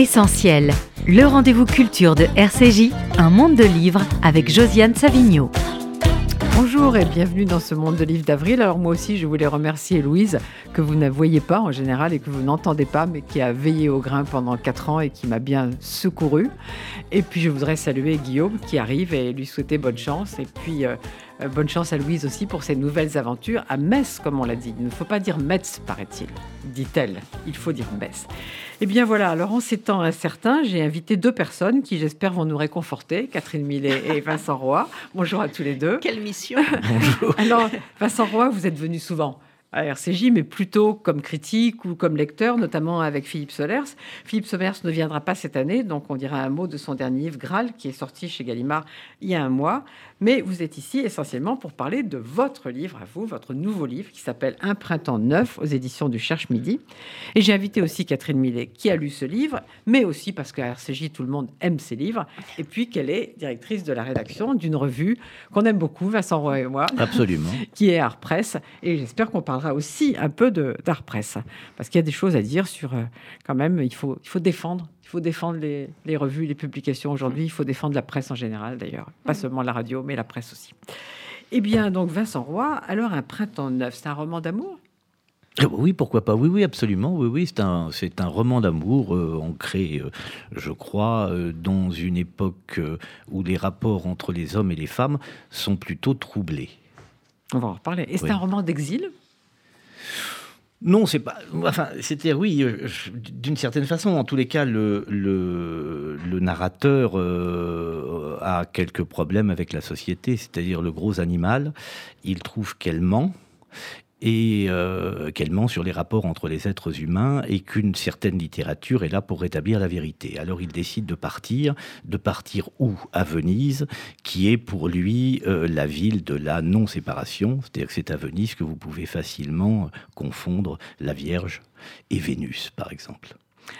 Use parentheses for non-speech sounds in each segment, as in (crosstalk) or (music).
Essentiel, le rendez-vous culture de RCJ, un monde de livres avec Josiane Savigno. Bonjour et bienvenue dans ce monde de livres d'avril. Alors moi aussi, je voulais remercier Louise, que vous ne voyez pas en général et que vous n'entendez pas, mais qui a veillé au grain pendant quatre ans et qui m'a bien secouru. Et puis je voudrais saluer Guillaume qui arrive et lui souhaiter bonne chance. Et puis euh, bonne chance à Louise aussi pour ses nouvelles aventures à Metz, comme on l'a dit. Il ne faut pas dire Metz, paraît-il, dit-elle. Il faut dire Metz. Eh bien voilà, alors en ces temps incertains, j'ai invité deux personnes qui j'espère vont nous réconforter, Catherine Millet et (laughs) Vincent Roy. Bonjour à tous les deux. Quelle mission Bonjour. Alors Vincent Roy, vous êtes venu souvent à RCJ, mais plutôt comme critique ou comme lecteur, notamment avec Philippe Solers. Philippe Solers ne viendra pas cette année, donc on dira un mot de son dernier livre, Graal, qui est sorti chez Gallimard il y a un mois. Mais vous êtes ici essentiellement pour parler de votre livre à vous, votre nouveau livre qui s'appelle Un printemps neuf aux éditions du Cherche Midi. Et j'ai invité aussi Catherine Millet qui a lu ce livre, mais aussi parce qu'à RCJ, tout le monde aime ses livres, et puis qu'elle est directrice de la rédaction d'une revue qu'on aime beaucoup, Vincent Roy et moi. Absolument. (laughs) Qui est Art Press. Et j'espère qu'on parlera aussi un peu d'Art Press, parce qu'il y a des choses à dire sur, euh, quand même, il faut, il faut défendre faut défendre les, les, revues, les publications aujourd'hui. Il faut défendre la presse en général, d'ailleurs. Pas seulement la radio, mais la presse aussi. Eh bien, donc, Vincent Roy, alors Un printemps neuf, c'est un roman d'amour? Oui, pourquoi pas? Oui, oui, absolument. Oui, oui, c'est un, c'est un roman d'amour euh, ancré, euh, je crois, euh, dans une époque euh, où les rapports entre les hommes et les femmes sont plutôt troublés. On va en reparler. Et c'est Oui. un roman d'exil? Non, c'est pas. Enfin, c'était oui, euh, d'une certaine façon. En tous les cas, le narrateur euh, a quelques problèmes avec la société, c'est-à-dire le gros animal. Il trouve qu'elle ment. Et euh, qu'elle ment sur les rapports entre les êtres humains et qu'une certaine littérature est là pour rétablir la vérité. Alors il décide de partir, de partir où? À Venise, qui est pour lui euh, la ville de la non-séparation, c'est-à-dire que c'est à Venise que vous pouvez facilement euh, confondre la Vierge et Vénus, par exemple.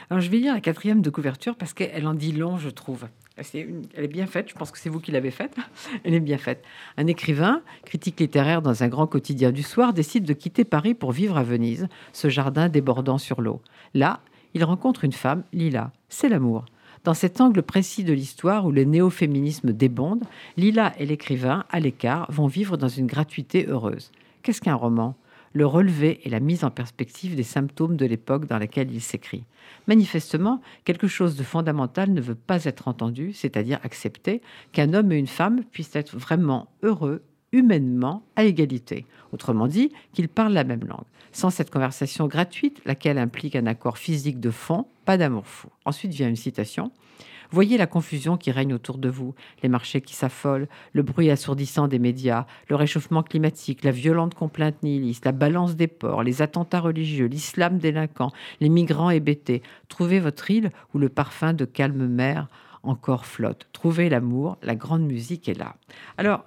Alors, je vais lire la quatrième de couverture parce qu'elle en dit long, je trouve. Une- elle est bien faite, je pense que c'est vous qui l'avez faite. (laughs) Elle est bien faite. Un écrivain, critique littéraire dans un grand quotidien du soir, décide de quitter Paris pour vivre à Venise, ce jardin débordant sur l'eau. Là, il rencontre une femme, Lila. C'est l'amour. Dans cet angle précis de l'histoire où le néo-féminisme débonde, Lila et l'écrivain, à l'écart, vont vivre dans une gratuité heureuse. Qu'est-ce qu'un roman? Le relevé et la mise en perspective des symptômes de l'époque dans laquelle il s'écrit. Manifestement, quelque chose de fondamental ne veut pas être entendu, c'est-à-dire accepter qu'un homme et une femme puissent être vraiment heureux humainement à égalité. Autrement dit, qu'ils parlent la même langue. Sans cette conversation gratuite, laquelle implique un accord physique de fond, pas d'amour fou. Ensuite vient une citation. Voyez la confusion qui règne autour de vous, les marchés qui s'affolent, le bruit assourdissant des médias, le réchauffement climatique, la violente complainte nihiliste, la balance des ports, les attentats religieux, l'islam délinquant, les migrants hébétés. Trouvez votre île où le parfum de calme mer encore flotte. Trouvez l'amour, la grande musique est là. Alors,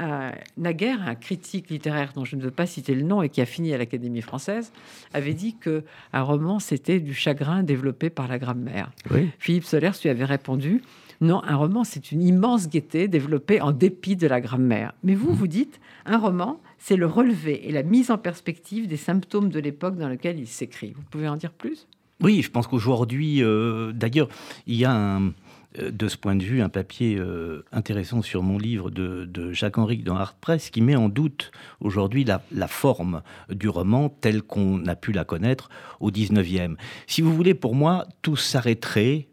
euh, naguère, un critique littéraire dont je ne veux pas citer le nom et qui a fini à l'Académie française, avait dit que un roman c'était du chagrin développé par la grammaire. Oui. Philippe Solers lui avait répondu non, un roman c'est une immense gaieté développée en dépit de la grammaire. Mais vous, vous dites un roman c'est le relevé et la mise en perspective des symptômes de l'époque dans laquelle il s'écrit. Vous pouvez en dire plus? Oui, je pense qu'aujourd'hui, euh, d'ailleurs, il y a un, de ce point de vue un papier euh, intéressant sur mon livre de, Jacques Henrique dans Art Press qui met en doute aujourd'hui la, forme du roman telle qu'on a pu la connaître au 19e. Si vous voulez, pour moi, tout s'arrêterait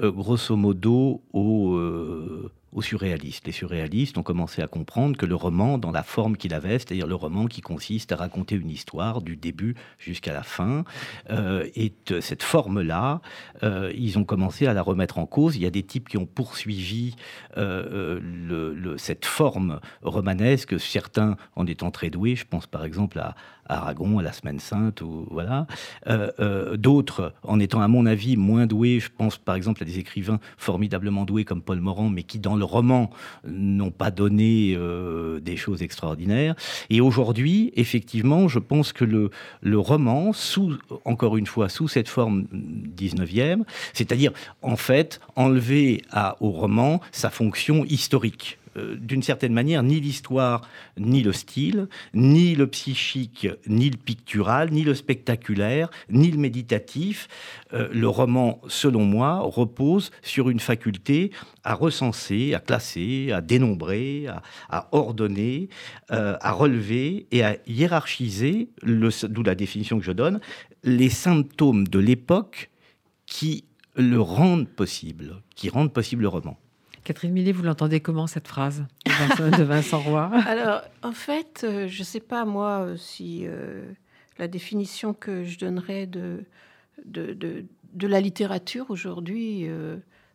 euh, grosso modo au, euh, aux surréalistes. Les surréalistes ont commencé à comprendre que le roman, dans la forme qu'il avait, c'est-à-dire le roman qui consiste à raconter une histoire du début jusqu'à la fin, euh, de cette forme-là, euh, ils ont commencé à la remettre en cause. Il y a des types qui ont poursuivi euh, euh, cette forme romanesque, certains en étant très doués. Je pense par exemple à, Aragon, à la Semaine Sainte, ou voilà. Euh, euh, D'autres en étant, à mon avis, moins doués. Je pense par exemple à des écrivains formidablement doués comme Paul Morand, mais qui dans le roman n'ont pas donné euh, des choses extraordinaires. Et aujourd'hui, effectivement, je pense que le, roman, sous, encore une fois, sous cette forme 19e, c'est-à-dire en fait enlever au roman sa fonction historique d'une certaine manière, ni l'histoire, ni le style, ni le psychique, ni le pictural, ni le spectaculaire, ni le méditatif. le roman, selon moi, repose sur une faculté à recenser, à classer, à dénombrer, à, ordonner, à relever et à hiérarchiser, d'où la définition que je donne, les symptômes de l'époque qui le rendent possible, qui rendent possible le roman. Catherine Millet, vous l'entendez comment cette phrase de Vincent, Roy? (laughs) Alors, en fait, euh, je ne sais pas moi euh, si euh, la définition que je donnerais de, de, de, la littérature aujourd'hui,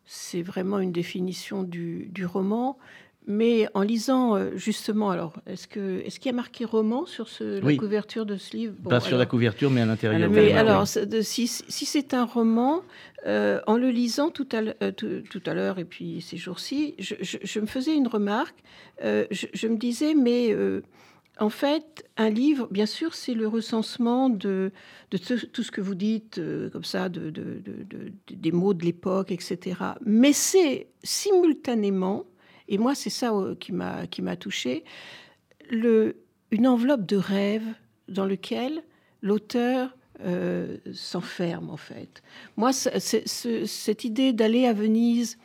c'est vraiment une définition du, du roman. Mais en lisant euh, justement, alors, est-ce que est-ce qu'il y a marqué roman sur ce, la couverture de ce livre? Pas sur la couverture, mais à l'intérieur. Mais alors, si, si c'est un roman, euh, en le lisant tout à, euh, tout, à l'heure et puis ces jours-ci, je, je, me faisais une remarque. je, me disais, mais en fait, un livre, bien sûr, c'est le recensement de, de tout ce que vous dites, comme ça, de, de, des mots de l'époque, etc. Mais c'est simultanément et moi, c'est ça euh, qui m'a touché. Une enveloppe de rêve dans lequel l'auteur euh, s'enferme en fait. Moi, cette idée d'aller à Venise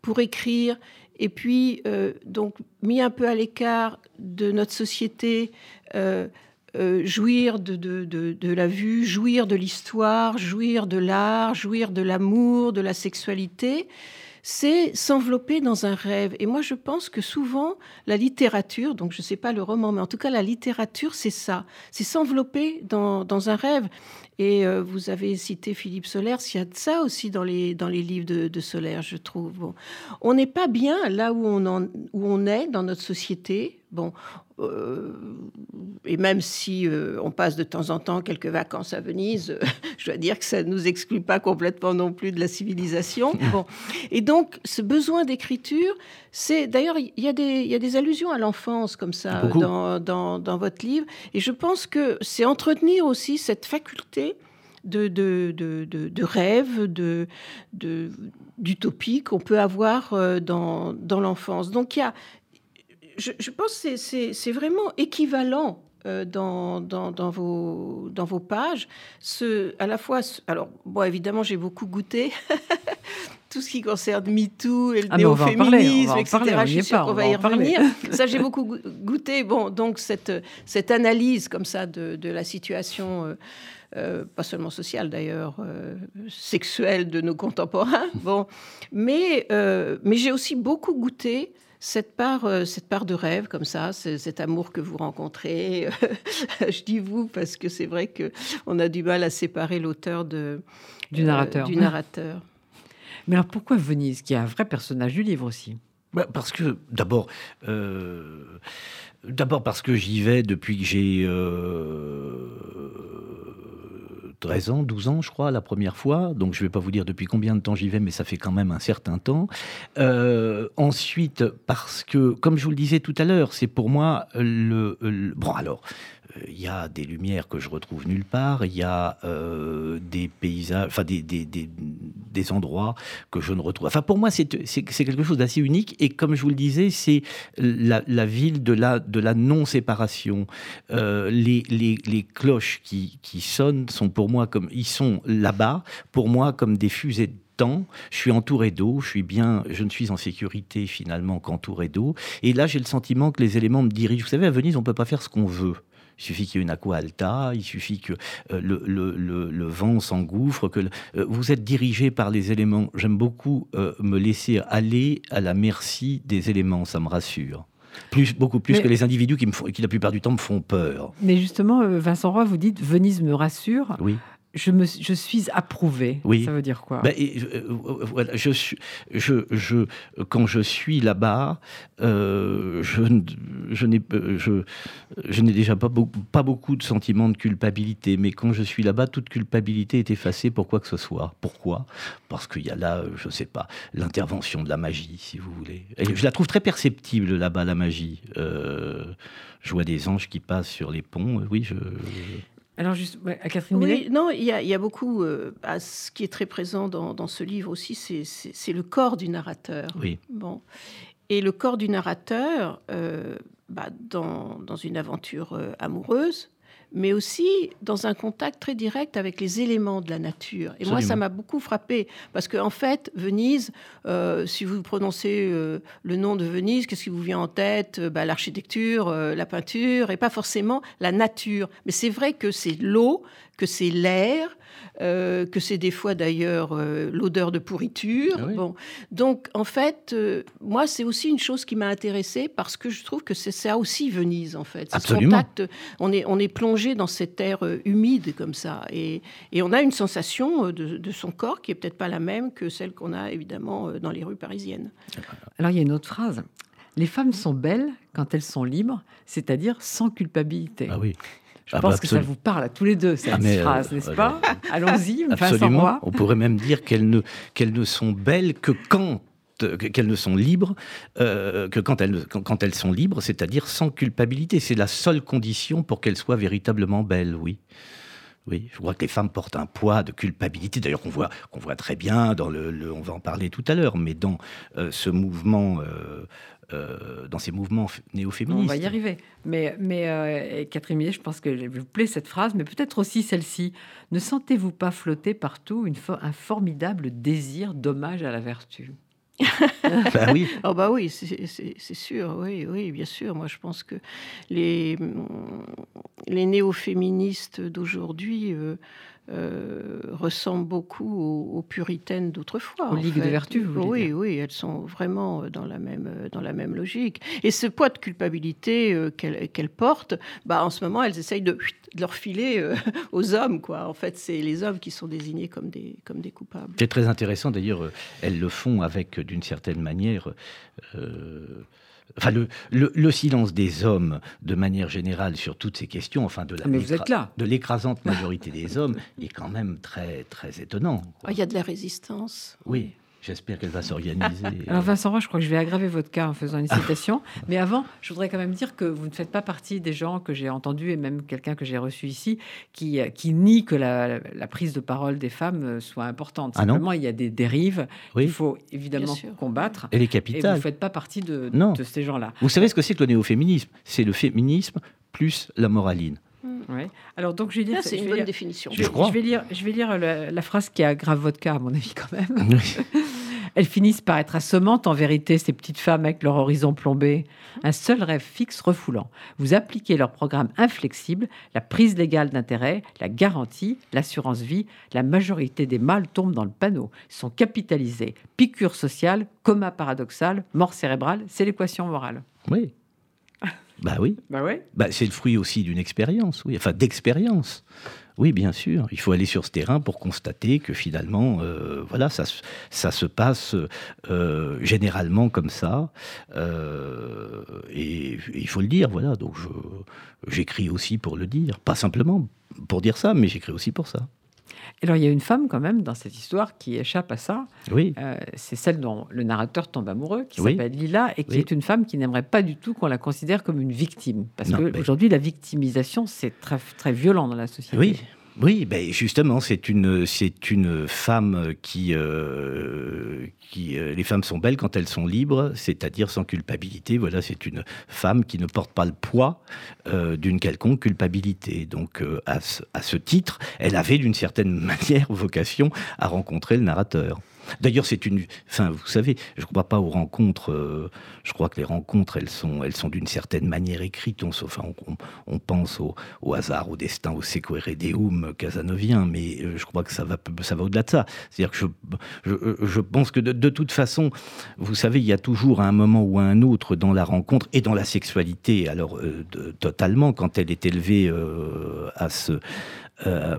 pour écrire et puis euh, donc mis un peu à l'écart de notre société, jouir de, la vue, jouir de l'histoire, jouir de l'art, jouir de l'amour, de la sexualité, c'est s'envelopper dans un rêve. Et moi, je pense que souvent, la littérature, donc je ne sais pas le roman, mais en tout cas, la littérature, c'est ça. C'est s'envelopper dans, un rêve. Et euh, vous avez cité Philippe Solaire, il y a de ça aussi dans les, dans les livres de, de Solaire, je trouve. On n'est pas bien là où on, où on est dans notre société. Bon, et même si euh, on passe de temps en temps quelques vacances à Venise, euh, (laughs) je dois dire que ça ne nous exclut pas complètement non plus de la civilisation. (laughs) Bon. Et donc, ce besoin d'écriture, c'est d'ailleurs, il y, a des allusions à l'enfance comme ça dans, dans, votre livre. Et je pense que c'est entretenir aussi cette faculté de, de, de, de, d'utopie qu'on peut avoir dans, dans l'enfance. Donc il y a, je, pense que c'est vraiment équivalent euh, dans, dans, vos, dans vos pages. Ce, à la fois, alors, bon, évidemment, j'ai beaucoup goûté. (laughs) tout ce qui concerne MeToo et le ah, néo-féminisme, etc. je suis sûre qu'on va, y revenir. (laughs) Ça, j'ai beaucoup goûté. Bon, donc, cette, cette analyse comme ça de, de la situation, euh, euh, pas seulement sociale d'ailleurs, sexuelle de nos contemporains. Bon, mais, mais j'ai aussi beaucoup goûté cette part, euh, cette part de rêve comme ça, cet amour que vous rencontrez. (laughs) je dis vous parce que c'est vrai que on a du mal à séparer l'auteur de du euh, narrateur. du narrateur. (laughs) Mais alors pourquoi Venise, qui est un vrai personnage du livre aussi? Bah, Parce que d'abord. Euh, d'abord parce que j'y vais depuis que j'ai 13 ans, 12 ans, je crois, la première fois. Donc, je ne vais pas vous dire depuis combien de temps j'y vais, mais ça fait quand même un certain temps. Euh, ensuite, parce que, comme je vous le disais tout à l'heure, c'est pour moi le, le... Bon, alors, il y a des lumières que je retrouve nulle part, il y a euh, des paysages, enfin des, des, des, endroits que je ne retrouve. Enfin, pour moi, c'est quelque chose d'assez unique. Et comme je vous le disais, c'est la, la, ville de la, de la non-séparation. Euh, les, les, les, cloches qui, qui sonnent sont pour moi comme ils sont là-bas, pour moi comme des fusées de temps, je suis entouré d'eau, je suis bien, je ne suis en sécurité finalement qu'entouré d'eau. Et là, j'ai le sentiment que les éléments me dirigent. Vous savez, à Venise, on peut pas faire ce qu'on veut. Il suffit qu'il y ait une aqua alta, il suffit que euh, le, vent s'engouffre, que euh, vous êtes dirigé par les éléments. J'aime beaucoup euh, me laisser aller à la merci des éléments, ça me rassure. Plus, beaucoup plus que les individus qui, me font, qui, la plupart du temps, me font peur. Mais justement, Vincent Roy, vous dites Venise me rassure. Oui je, me, je suis approuvé. Oui. Ça veut dire quoi? Ben, euh, voilà, je, je, je, Quand je suis là-bas, euh, je, je n'ai je, je déjà pas, beaucoup, pas beaucoup de sentiments de culpabilité. Mais quand je suis là-bas, toute culpabilité est effacée pour quoi que ce soit. Pourquoi? Parce qu'il y a là, je ne sais pas, l'intervention de la magie, si vous voulez. Et je la trouve très perceptible là-bas, la magie. Euh, je vois des anges qui passent sur les ponts. Oui, je... Alors, juste, à Catherine Oui, non, il y, a, beaucoup. Euh, à ce qui est très présent dans, ce livre aussi, c'est le corps du narrateur. Oui. Bon. Et le corps du narrateur, euh, bah, dans, dans, une aventure euh, amoureuse, mais aussi dans un contact très direct avec les éléments de la nature. Et moi, ça m'a beaucoup frappé, parce qu'en en fait, Venise, euh, si vous prononcez euh, le nom de Venise, qu'est-ce qui vous vient en tête? Bah, L'architecture, euh, la peinture, et pas forcément la nature. Mais c'est vrai que c'est l'eau, que c'est l'air, euh, que c'est des fois d'ailleurs euh, l'odeur de pourriture. Ah bon. Donc en fait, euh, moi c'est aussi une chose qui m'a intéressée parce que je trouve que c'est ça aussi Venise en fait. Absolument. Contact, on est, on est plongé dans cette air humide comme ça et, et, on a une sensation de, de son corps qui est peut-être pas la même que celle qu'on a évidemment dans les rues parisiennes. Alors il y a une autre phrase. Les femmes sont belles quand elles sont libres, c'est-à-dire sans culpabilité. Ah oui. Je ah pense bah, que ça vous parle à tous les deux, cette ah, phrase, n'est-ce pas? Allons-y, (laughs) Absolument. On pourrait même dire qu'elles ne, qu'elles ne sont belles que quand qu'elles ne sont libres, euh, que quand elles, quand elles sont libres, c'est-à-dire sans culpabilité. C'est la seule condition pour qu'elles soient véritablement belles, oui. Oui, je crois que les femmes portent un poids de culpabilité, d'ailleurs qu'on voit, qu'on voit très bien, dans le, on va en parler tout à l'heure, mais dans euh, ce mouvement euh, euh, dans ces mouvements néo-féministes. On va y arriver. Mais, mais euh, Catherine Millet, je pense que vous plaît cette phrase, mais peut-être aussi celle-ci. Ne sentez-vous pas flotter partout une un formidable désir d'hommage à la vertu? (laughs) Bah oui. Oh bah oui, c'est sûr, oui, oui, bien sûr. Moi, je pense que les, les néo-féministes d'aujourd'hui euh, euh, ressemblent beaucoup aux, puritaines d'autrefois. Aux ligues de vertu, vous Oui, oui, elles sont vraiment dans la même, dans la même logique. Et ce poids de culpabilité euh, qu'elles portent, bah, en ce moment, elles essayent de, de leur filer euh, (laughs) aux hommes. Quoi. En fait, c'est les hommes qui sont désignés comme des, comme des coupables. C'est très intéressant, d'ailleurs, elles le font avec, d'une certaine manière, enfin le, le, silence des hommes de manière générale sur toutes ces questions, enfin de, la de l'écrasante majorité des hommes, est quand même très très étonnant. Ah, il y a de la résistance. Oui. J'espère qu'elle va s'organiser. (laughs) Alors Vincent Roy, je crois que je vais aggraver votre cas en faisant une citation. (laughs) Mais avant, je voudrais quand même dire que vous ne faites pas partie des gens que j'ai entendus, et même quelqu'un que j'ai reçu ici, qui, qui nie que la, prise de parole des femmes soit importante. Ah Simplement, il y a des dérives qu'il faut évidemment combattre. Et les capitales. Et vous ne faites pas partie de, de ces gens-là. Vous savez ce que c'est que le néo-féminisme? C'est le féminisme plus la moraline. Oui. Alors donc je vais dire, c'est une bonne définition. Je, je, vais lire, je vais lire la, la, phrase qui aggrave votre cas à mon avis quand même. (laughs) Elles finissent par être assommantes en vérité, ces petites femmes avec leur horizon plombé. Un seul rêve fixe refoulant. Vous appliquez leur programme inflexible, la prise légale d'intérêt, la garantie, l'assurance vie. La majorité des mâles tombent dans le panneau, Ils sont capitalisés. Piqûre sociale, coma paradoxal, mort cérébrale, c'est l'équation morale. Oui. Bah oui. Bah oui. Bah, c'est le fruit aussi d'une expérience, oui. Enfin, d'expérience. Oui, bien sûr. Il faut aller sur ce terrain pour constater que finalement, euh, voilà, ça, ça, se passe euh, généralement comme ça. Euh, et, il faut le dire, voilà. Donc, j'écris aussi pour le dire. Pas simplement pour dire ça, mais j'écris aussi pour ça. Alors, il y a une femme, quand même, dans cette histoire qui échappe à ça. Oui. c'est celle dont le narrateur tombe amoureux, qui s'appelle Lila, et qui est une femme qui n'aimerait pas du tout qu'on la considère comme une victime. Parce qu'aujourd'hui, la victimisation, c'est très, très violent dans la société. Oui. Oui, ben justement, c'est une c'est une femme qui euh, euh, les femmes sont belles quand elles sont libres, c'est-à-dire sans culpabilité. Voilà, c'est une femme qui ne porte pas le poids euh, d'une quelconque culpabilité. Donc à ce titre, elle avait d'une certaine (laughs) manière vocation à rencontrer le narrateur. D'ailleurs, c'est une. Enfin, vous savez, je ne crois pas aux rencontres. Euh, je crois que les rencontres, elles sont, elles sont d'une certaine manière écrites. On, enfin, on, pense au, hasard, au destin, au sequeredeum casanovien, mais euh, je crois que ça va, ça va au-delà de ça. C'est-à-dire que je, je, pense que de, toute façon, vous savez, il y a toujours un moment ou un autre dans la rencontre et dans la sexualité, alors euh, totalement, quand elle est élevée à ce euh,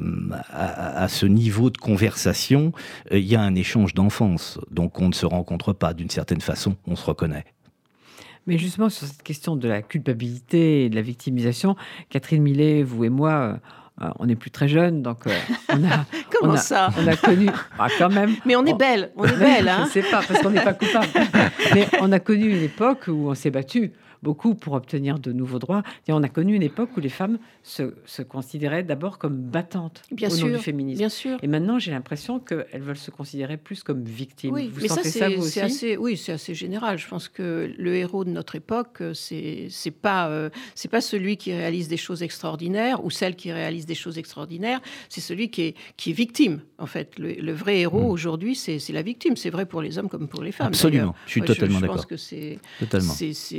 à, ce niveau de conversation, euh, il y a un échange d'enfance. Donc on ne se rencontre pas d'une certaine façon, on se reconnaît. Mais justement, sur cette question de la culpabilité et de la victimisation, Catherine Millet, vous et moi, euh, on n'est plus très jeunes, donc on a. (laughs) Comment ça On a connu. (laughs) Ah, quand même. Mais on est belle, on est (laughs) belle, hein Je ne sais pas, parce qu'on n'est pas coupable. Mais on a connu une époque où on s'est battu beaucoup pour obtenir de nouveaux droits. Et on a connu une époque où les femmes se, se considéraient d'abord comme battantes bien au sûr, nom du féminisme. Bien sûr. Et maintenant, j'ai l'impression qu'elles veulent se considérer plus comme victimes. Oui, vous mais sentez ça, ça, c'est vous aussi? assez, oui, c'est assez général. Je pense que le héros de notre époque, euh, c'est c'est pas euh, c'est pas celui qui réalise des choses extraordinaires ou celle qui réalise des choses extraordinaires. C'est celui qui est qui est victime. En fait, le, le vrai héros Mm. aujourd'hui, c'est la victime. C'est vrai pour les hommes comme pour les femmes. Absolument, je suis Moi, totalement Je d'accord. pense que c'est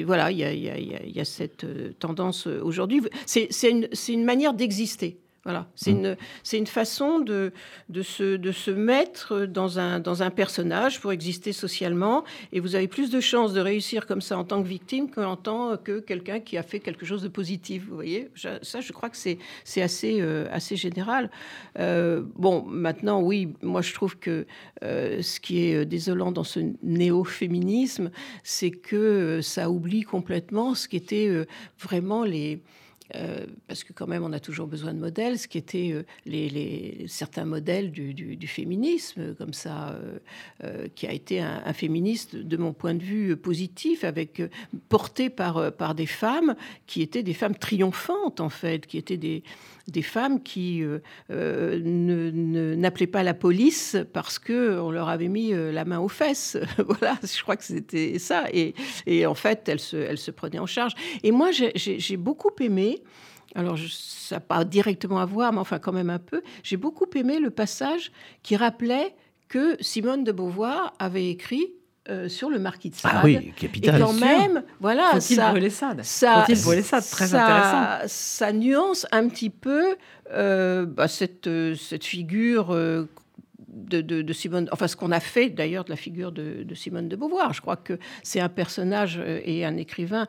voilà, il y a, il y a- il y a- cette euh, tendance euh, aujourd'hui. C'est une manière d'exister. Voilà, c'est Mm. une, c'est une façon de, de, se, de se mettre dans un, dans un personnage pour exister socialement. Et vous avez plus de chances de réussir comme ça en tant que victime qu'en tant que quelqu'un qui a fait quelque chose de positif. Vous voyez, ça, je crois que c'est, c'est assez, euh, assez général. Euh, bon, maintenant, oui, moi, je trouve que euh, ce qui est désolant dans ce néo-féminisme, c'est que ça oublie complètement ce qui était euh, vraiment les euh, parce que quand même on a toujours besoin de modèles, ce qui était euh, certains modèles du, féminisme, comme ça, euh, qui a été un, féministe de mon point de vue positif, avec porté par par des femmes qui étaient des femmes triomphantes en fait, qui étaient des des femmes qui euh, euh, n'appelaient pas la police parce que on leur avait mis euh, la main aux fesses. (laughs) voilà, je crois que c'était ça. Et, et en fait, elles se, elles se prenaient en charge. Et moi, j'ai- beaucoup aimé. Alors, ça n'a pas directement à voir, mais enfin, quand même un peu. J'ai beaucoup aimé le passage qui rappelait que Simone de Beauvoir avait écrit euh, sur le marquis de Sade. Ah oui, Et capital. quand sûr. même, voilà, ça, brûler Sade? ça, Faut-il brûler Sade? Très ça- intéressant. Ça nuance un petit peu euh, bah, cette, euh, cette figure euh, de, de- de Simone, enfin ce qu'on a fait d'ailleurs de la figure de, de Simone de Beauvoir. Je crois que c'est un personnage et un écrivain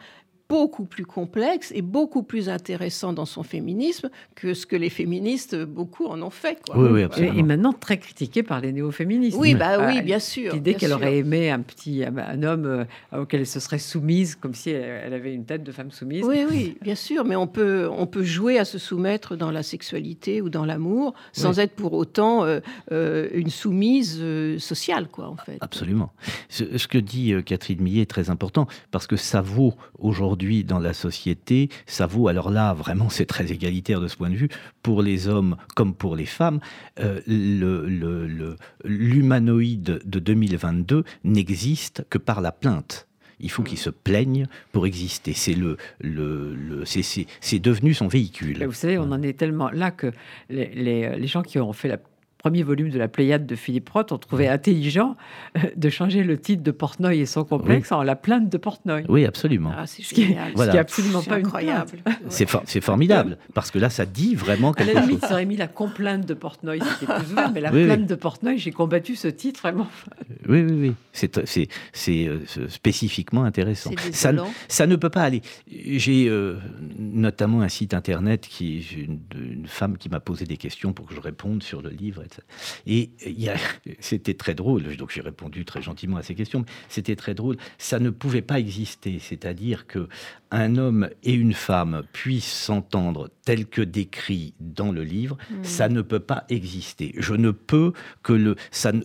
beaucoup plus complexe et beaucoup plus intéressant dans son féminisme que ce que les féministes, beaucoup en ont fait. Quoi. Oui, oui, Et, absolument. et maintenant très critiqué par les néo-féministes. Oui, bah Ah, oui, bien sûr. L'idée qu'elle aurait aimé un petit un, un homme euh, auquel elle se serait soumise, comme si elle, avait une tête de femme soumise. Oui, oui, bien sûr, mais on peut, on peut jouer à se soumettre dans la sexualité ou dans l'amour sans être pour autant euh, euh, une soumise euh, sociale, quoi, en fait. Absolument. Ce, ce que dit euh, Catherine Millet est très important parce que ça vaut aujourd'hui dans la société, ça vaut, alors là, vraiment, c'est très égalitaire de ce point de vue, pour les hommes comme pour les femmes. Euh, le- le- le- L'humanoïde de 2022 n'existe que par la plainte. Il faut qu'il se plaigne pour exister. C'est le, le, le- c'est- devenu son véhicule. Vous savez, on en est tellement là que les, les- les gens qui ont fait le premier volume de la Pléiade de Philippe Roth ont trouvé intelligent euh, de changer le titre de Portnoy et son complexe en la plainte de Portnoy. Oui, absolument. Ah, c'est Ce qui est- génial. Ce Voilà. qui est absolument pas incroyable. plainte. (laughs) C'est for- c'est formidable parce que là, ça dit vraiment À quelque la chose. limite, ça aurait mis la complainte de Portnoy, c'était plus ouvert, mais la Oui, oui. plainte de Portnoy, j'ai combattu ce titre vraiment. Oui, oui, oui. C'est, euh, spécifiquement intéressant. C'est Ça, ça ne peut pas aller. J'ai euh, notamment un site internet qui une, une femme qui m'a posé des questions pour que je réponde sur le livre. Et (laughs) c'était très drôle. Donc j'ai répondu très gentiment à ces questions. mais C'était très drôle. Ça ne pouvait pas exister. C'est-à-dire que un homme et une femme puissent s'entendre tel que décrit dans le livre. Ça ne peut pas exister. Je ne peux que le ça. ne-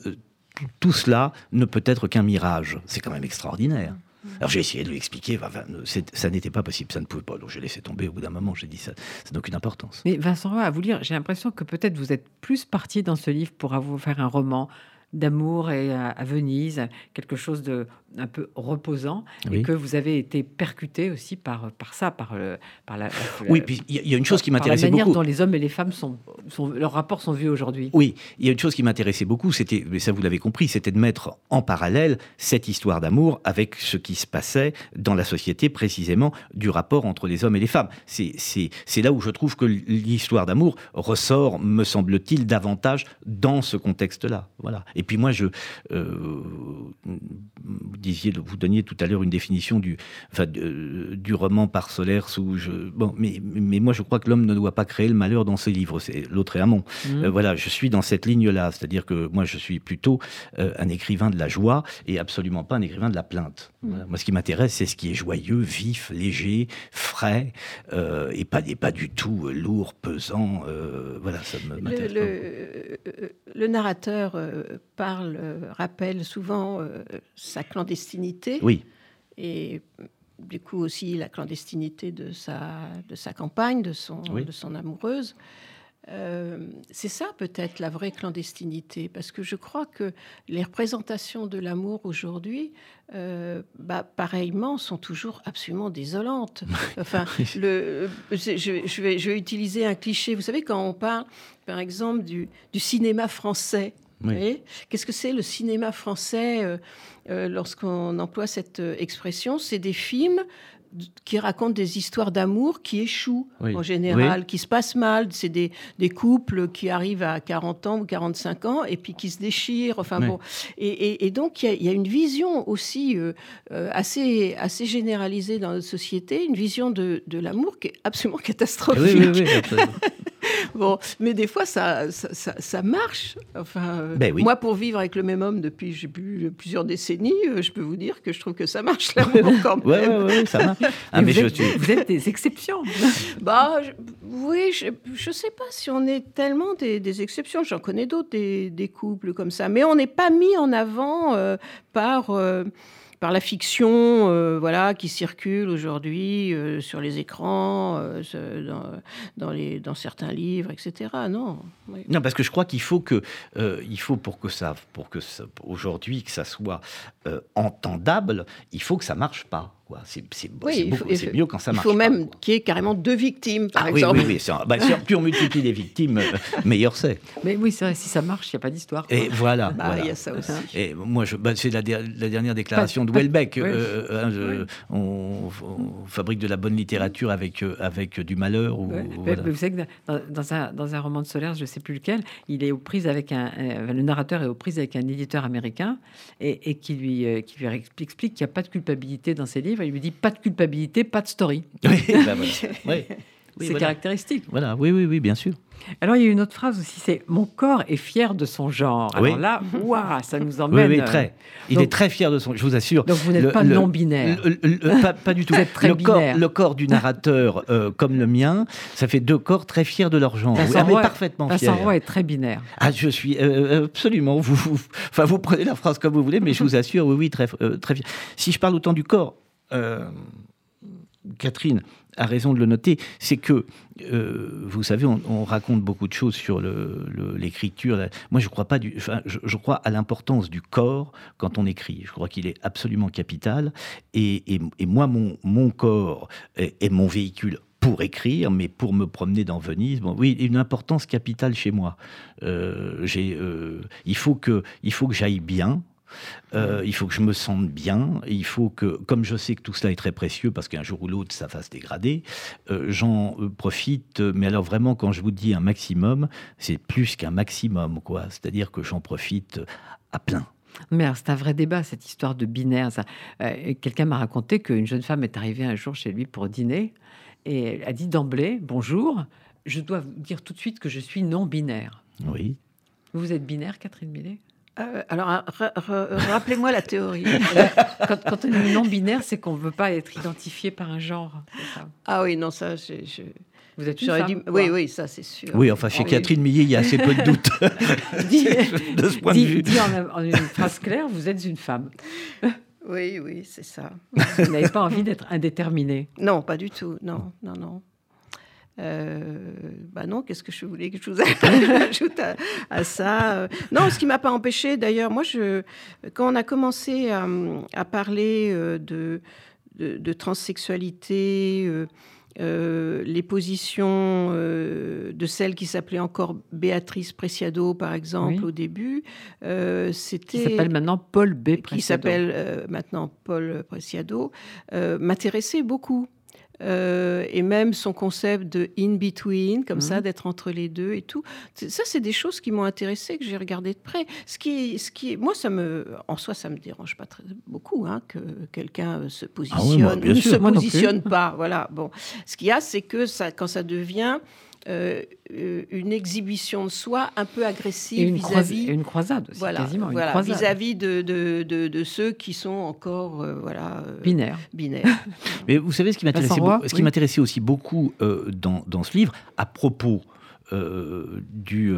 tout cela ne peut être qu'un mirage. C'est quand même extraordinaire. Alors j'ai essayé de lui expliquer, c'est- ça n'était pas possible, ça ne pouvait pas. Donc j'ai laissé tomber au bout d'un moment, j'ai dit ça, ça n'a aucune importance. Mais Vincent Roy, à vous lire, j'ai l'impression que peut-être vous êtes plus parti dans ce livre pour vous faire un roman d'amour et à, à Venise, quelque chose de un peu reposant, et Oui. que vous avez été percuté aussi par, par ça, par, le, par la, Oui, la- puis il y, a- une chose qui par la m'intéressait manière beaucoup. dont les hommes et les femmes sont, sont leurs rapports sont vus aujourd'hui. Oui, il y a une chose qui m'intéressait beaucoup, c'était, mais ça vous l'avez compris, c'était de mettre en parallèle cette histoire d'amour avec ce qui se passait dans la société, précisément du rapport entre les hommes et les femmes. C'est, c'est, c'est là où je trouve que l'histoire d'amour ressort, me semble-t-il, davantage dans ce contexte-là. Voilà. Et puis moi, je, euh, vous disiez, vous donniez tout à l'heure une définition du, enfin, du roman par solaire sous, je, bon, mais, mais moi je crois que l'homme ne doit pas créer le malheur dans ses livres. C'est l'autre est amont. Mhm. Euh, voilà, je suis dans cette ligne-là, c'est-à-dire que moi je suis plutôt euh, un écrivain de la joie et absolument pas un écrivain de la plainte. Voilà. Moi, ce qui m'intéresse, c'est ce qui est joyeux, vif, léger, frais et pas et pas du tout lourd, pesant. voilà, ça me Le, le- le narrateur parle, euh, rappelle souvent euh, sa clandestinité. Oui, Et du coup aussi la clandestinité de sa, de sa campagne, de son, de son amoureuse. Euh, c'est ça peut-être la vraie clandestinité, parce que je crois que les représentations de l'amour aujourd'hui, euh, bah, pareillement, sont toujours absolument désolantes. (laughs) Enfin, le, je, vais, je vais utiliser un cliché. Vous savez, quand on parle, par exemple, du, du cinéma français, Qu'est-ce que c'est le cinéma français euh, lorsqu'on emploie cette expression? C'est des films qui racontent des histoires d'amour qui échouent en général, qui se passent mal. C'est des, des, couples qui arrivent à 40 ans ou 45 ans et puis qui se déchirent. Enfin bon, et, et, donc il y, a une vision aussi euh, euh, assez, assez généralisée dans notre société, une vision de, de l'amour qui est absolument catastrophique. (laughs) Bon, mais des fois ça, ça, ça, marche. Enfin, euh, ben moi pour vivre avec le même homme depuis j'ai plusieurs décennies, je peux vous dire que je trouve que ça marche là (laughs) même quand même. Oui, ça marche. Ah, vous, êtes, des exceptions. (laughs) bah, oui, je ne sais pas si on est tellement des, exceptions. J'en connais d'autres, des, couples comme ça. Mais on n'est pas mis en avant euh, par... Euh, par la fiction euh, voilà, qui circule aujourd'hui sur les écrans, dans, dans, certains livres, etc. Non. Non, parce que je crois qu'il faut faut pour que ça, pour que aujourd'hui que ça soit entendable, il faut que ça marche pas. C'est mieux quand ça marche. Il faut même qu'il y ait carrément deux victimes, par ah exemple. Oui, oui, oui. Bah, plus on multiplie les victimes, euh, meilleur c'est. Mais oui, vrai, si ça marche, il n'y a pas d'histoire. Et voilà. Bah, il y a ça aussi. Et moi, bah, c'est la, dernière déclaration de Welbeck. Euh, euh, hein, on, fabrique de la bonne littérature avec, avec du malheur. Ou, Vous savez que dans, un, dans un roman de Solaire, je ne sais plus lequel, il est aux prises avec un, le narrateur est aux prises avec un éditeur américain et, et qui lui, qui lui explique qu'il n'y a pas de culpabilité dans ses livres il lui dit pas de culpabilité, pas de story. (laughs) Oui, bah (laughs) c'est caractéristique. Voilà, oui, oui, oui, bien sûr. Alors, il y a une autre phrase aussi, c'est Mon corps est fier de son genre. Alors là, (laughs) waouh, ça nous emmène. Oui, oui très. Il est très fier de son je vous assure. Donc, vous n'êtes pas non-binaire. Pas, du tout. Vous êtes très le, corps, le corps du narrateur, euh, comme le mien, ça fait deux corps très fiers de leur genre. Vincent oui, parfaitement fier. Vincent Roy est très binaire. Ah, je suis euh, absolument. Vous, enfin, vous prenez la phrase comme vous voulez, mais je vous assure, oui, oui, très, euh, très fier. Si je parle autant du corps, euh, Catherine a raison de le noter, c'est que, euh, vous savez, on, raconte beaucoup de choses sur l'écriture. Moi, je crois pas du, je, crois à l'importance du corps quand on écrit. Je crois qu'il est absolument capital. Et, moi, mon, mon corps est, mon véhicule pour écrire, mais pour me promener dans Venise, bon, oui, une importance capitale chez moi. Euh, il faut que, il faut que j'aille bien, euh, il faut que je me sente bien. il faut que, comme je sais que tout cela est très précieux, parce qu'un jour ou l'autre, ça va se dégrader, euh, j'en euh, profite. Mais alors vraiment, quand je vous dis un maximum, c'est plus qu'un maximum, quoi. C'est-à-dire que j'en profite à plein. Mais c'est un vrai débat, cette histoire de binaire. Quelqu'un m'a raconté qu'une jeune femme est arrivée un jour chez lui pour dîner et elle a dit d'emblée Bonjour, je dois vous dire tout de suite que je suis non-binaire. Oui. Vous êtes binaire, Catherine Millet? Euh, alors, rappelez-moi la théorie. (laughs) quand, on est non-binaire, c'est qu'on ne veut pas être identifié par un genre. Ah oui, non, ça, je... Vous êtes une femme, Oui, oui, ça c'est sûr. Oui, enfin chez Catherine Millet, il y a assez peu de doutes (laughs) (laughs) de ce point de vue. Dit en, en, une phrase claire, vous êtes une femme. Oui, oui, c'est ça. Vous n'avez pas envie d'être indéterminé. Non, pas du tout. Non, non, non. Euh, bah non, qu'est-ce que je voulais que je vous (laughs) ajoute à, ça Non, ce qui m'a pas empêché, d'ailleurs, moi, je, quand on a commencé à, parler euh, de, de, transsexualité, euh, les positions de celle qui s'appelait encore Béatrice Preciado, par exemple, au début, c'était... Qui s'appelle maintenant Paul B. Preciado. Qui s'appelle maintenant Paul Preciado, m'intéressait beaucoup. Euh, et même son concept de in-between, comme ça, mhm. d'être entre les deux et tout. Ça, c'est des choses qui m'ont intéressé, que j'ai regardé de près. Ce qui, ce qui, moi, ça me, en soi, ça me dérange pas très, beaucoup hein, que quelqu'un se ah positionne ou ne se positionne pas. Voilà. Bon, ce qu'il y a, c'est que ça, quand ça devient euh, euh, une exhibition de soi un peu agressive vis-à-vis une croisade aussi, voilà, quasiment vis-à-vis de, de, de, ceux qui sont encore euh, voilà binaires. binaires. (laughs) Mais vous savez ce qui m'intéressait, ce qui m'intéressait aussi beaucoup dans, dans, ce livre à propos du,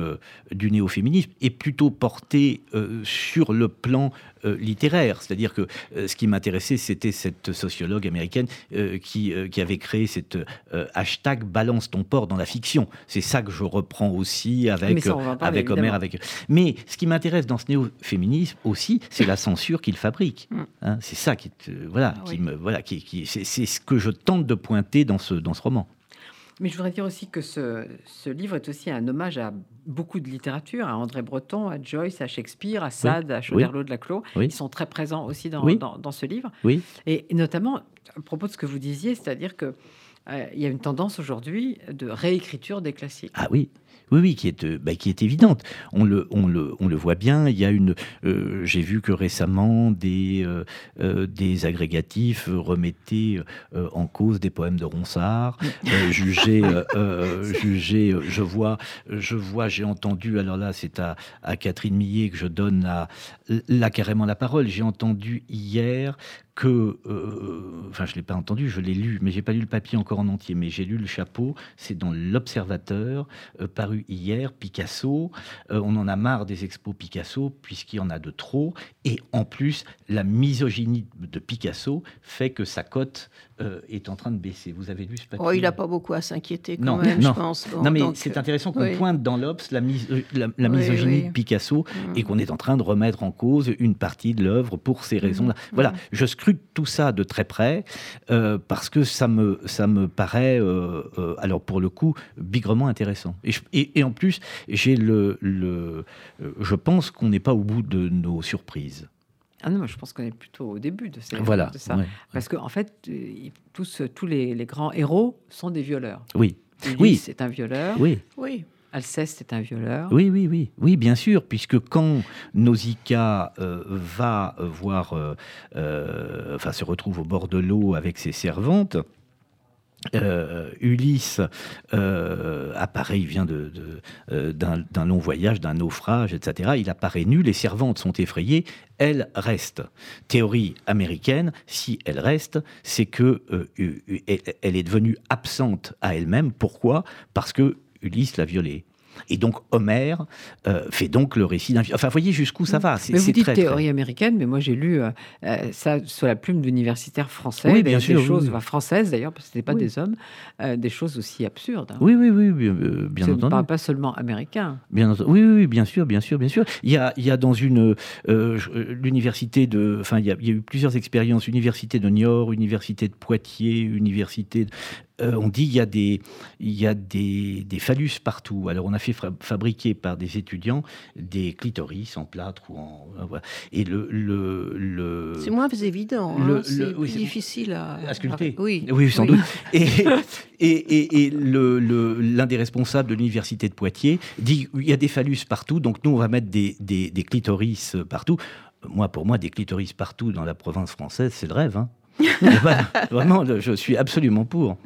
du néo-féminisme est plutôt porté sur le plan littéraire. C'est-à-dire que ce qui m'intéressait, c'était cette sociologue américaine qui, qui avait créé cette hashtag balance ton port dans la fiction. C'est ça que je reprends aussi avec, avec Homer. Avec... Mais ce qui m'intéresse dans ce néo-féminisme aussi, c'est la censure qu'il fabrique. Mm. Hein. c'est ça qui, voilà, ah qui me, voilà, qui, qui c'est ce que je tente de pointer dans ce, dans ce roman. Mais je voudrais dire aussi que ce, ce, livre est aussi un hommage à beaucoup de littérature, à André Breton, à Joyce, à Shakespeare, à Sade, à Chauderlot de la Clos. Ils sont très présents aussi dans, dans, dans ce livre. Oui. Et, notamment, à propos de ce que vous disiez, c'est-à-dire que euh, il y a une tendance aujourd'hui de réécriture des classiques. Ah oui, oui, oui, qui est, euh, bah, qui est évidente. On le, on, le, on le voit bien. Il y a une. Euh, j'ai vu que récemment des, euh, des agrégatifs remettaient en cause des poèmes de Ronsard, jugés, jugés. (laughs) Je vois, je vois, j'ai entendu. Alors là, c'est à, à Catherine Millet que je donne la, là carrément la parole. J'ai entendu hier que, enfin, je l'ai pas entendu, je l'ai lu, mais j'ai pas lu le papier encore en entier, mais j'ai lu le chapeau. C'est dans l'Observateur, paru hier, Picasso. Euh, on en a marre des expos Picasso, puisqu'il y en a de trop. Et en plus, la misogynie de Picasso fait que sa cote euh, est en train de baisser. Vous avez lu ce papier oh, Il n'a pas beaucoup à s'inquiéter quand même, je pense. non, mais c'est intéressant qu'on pointe dans l'Obs la, la, misogynie de Picasso mm. et qu'on est en train de remettre en cause une partie de l'œuvre pour ces raisons-là. Mm. Voilà, mm. je scrute tout ça de très près euh, parce que ça me, ça me paraît, alors pour le coup, bigrement intéressant. Et, et, en plus, j'ai le, le, je pense qu'on n'est pas au bout de nos surprises. Ah non, je pense qu'on est plutôt au début de, voilà, ça. Parce qu'en en fait, euh, tous, tous les, les, grands héros sont des violeurs. Oui. Ulysse oui. c'est un violeur. Oui. Oui. Alceste est un violeur. Oui, oui, oui, oui, bien sûr, puisque quand Nausicaa euh, va voir, euh, enfin, se retrouve au bord de l'eau avec ses servantes, euh, Ulysse euh, apparaît, il vient euh, d'un, long voyage, d'un naufrage, etc. Il apparaît nu, les servantes sont effrayées, elle reste. Théorie américaine, si elle reste, c'est que elle est devenue absente à elle-même. Pourquoi? Parce que Ulysse l'a violée. Et donc Homère euh, fait donc le récit d'un. Enfin, voyez jusqu'où ça va. Mais vous dites théorie américaine, mais moi j'ai lu euh, euh, ça sur la plume d'universitaires français, oui, bien des, sûr, choses françaises d'ailleurs, parce que ce n'étaient pas des hommes, des choses aussi absurdes. Hein. Oui, oui, oui, bien, entendu. ne parle pas seulement américain. Bien entendu. Oui, oui, bien sûr, bien sûr, bien sûr. Il y a, il y a dans une l'université de, enfin, il y, a, il y, a, eu plusieurs expériences, université de Niort, université de Poitiers, université euh, on dit qu'il y a, des, il y a des, phallus partout. Alors, on a fait fabriquer par des étudiants des clitoris en plâtre ou en. Euh, et le. le, c'est moins évident. Hein. c'est plus difficile à, à sculpter. Oui. oui, sans doute. (laughs) Et, et, et, l'un des responsables de l'université de Poitiers dit qu'il y a des phallus partout, donc nous, on va mettre des, des, des clitoris partout. Moi, pour moi, des clitoris partout dans la province française, c'est le rêve. Hein. Vraiment, je suis absolument pour.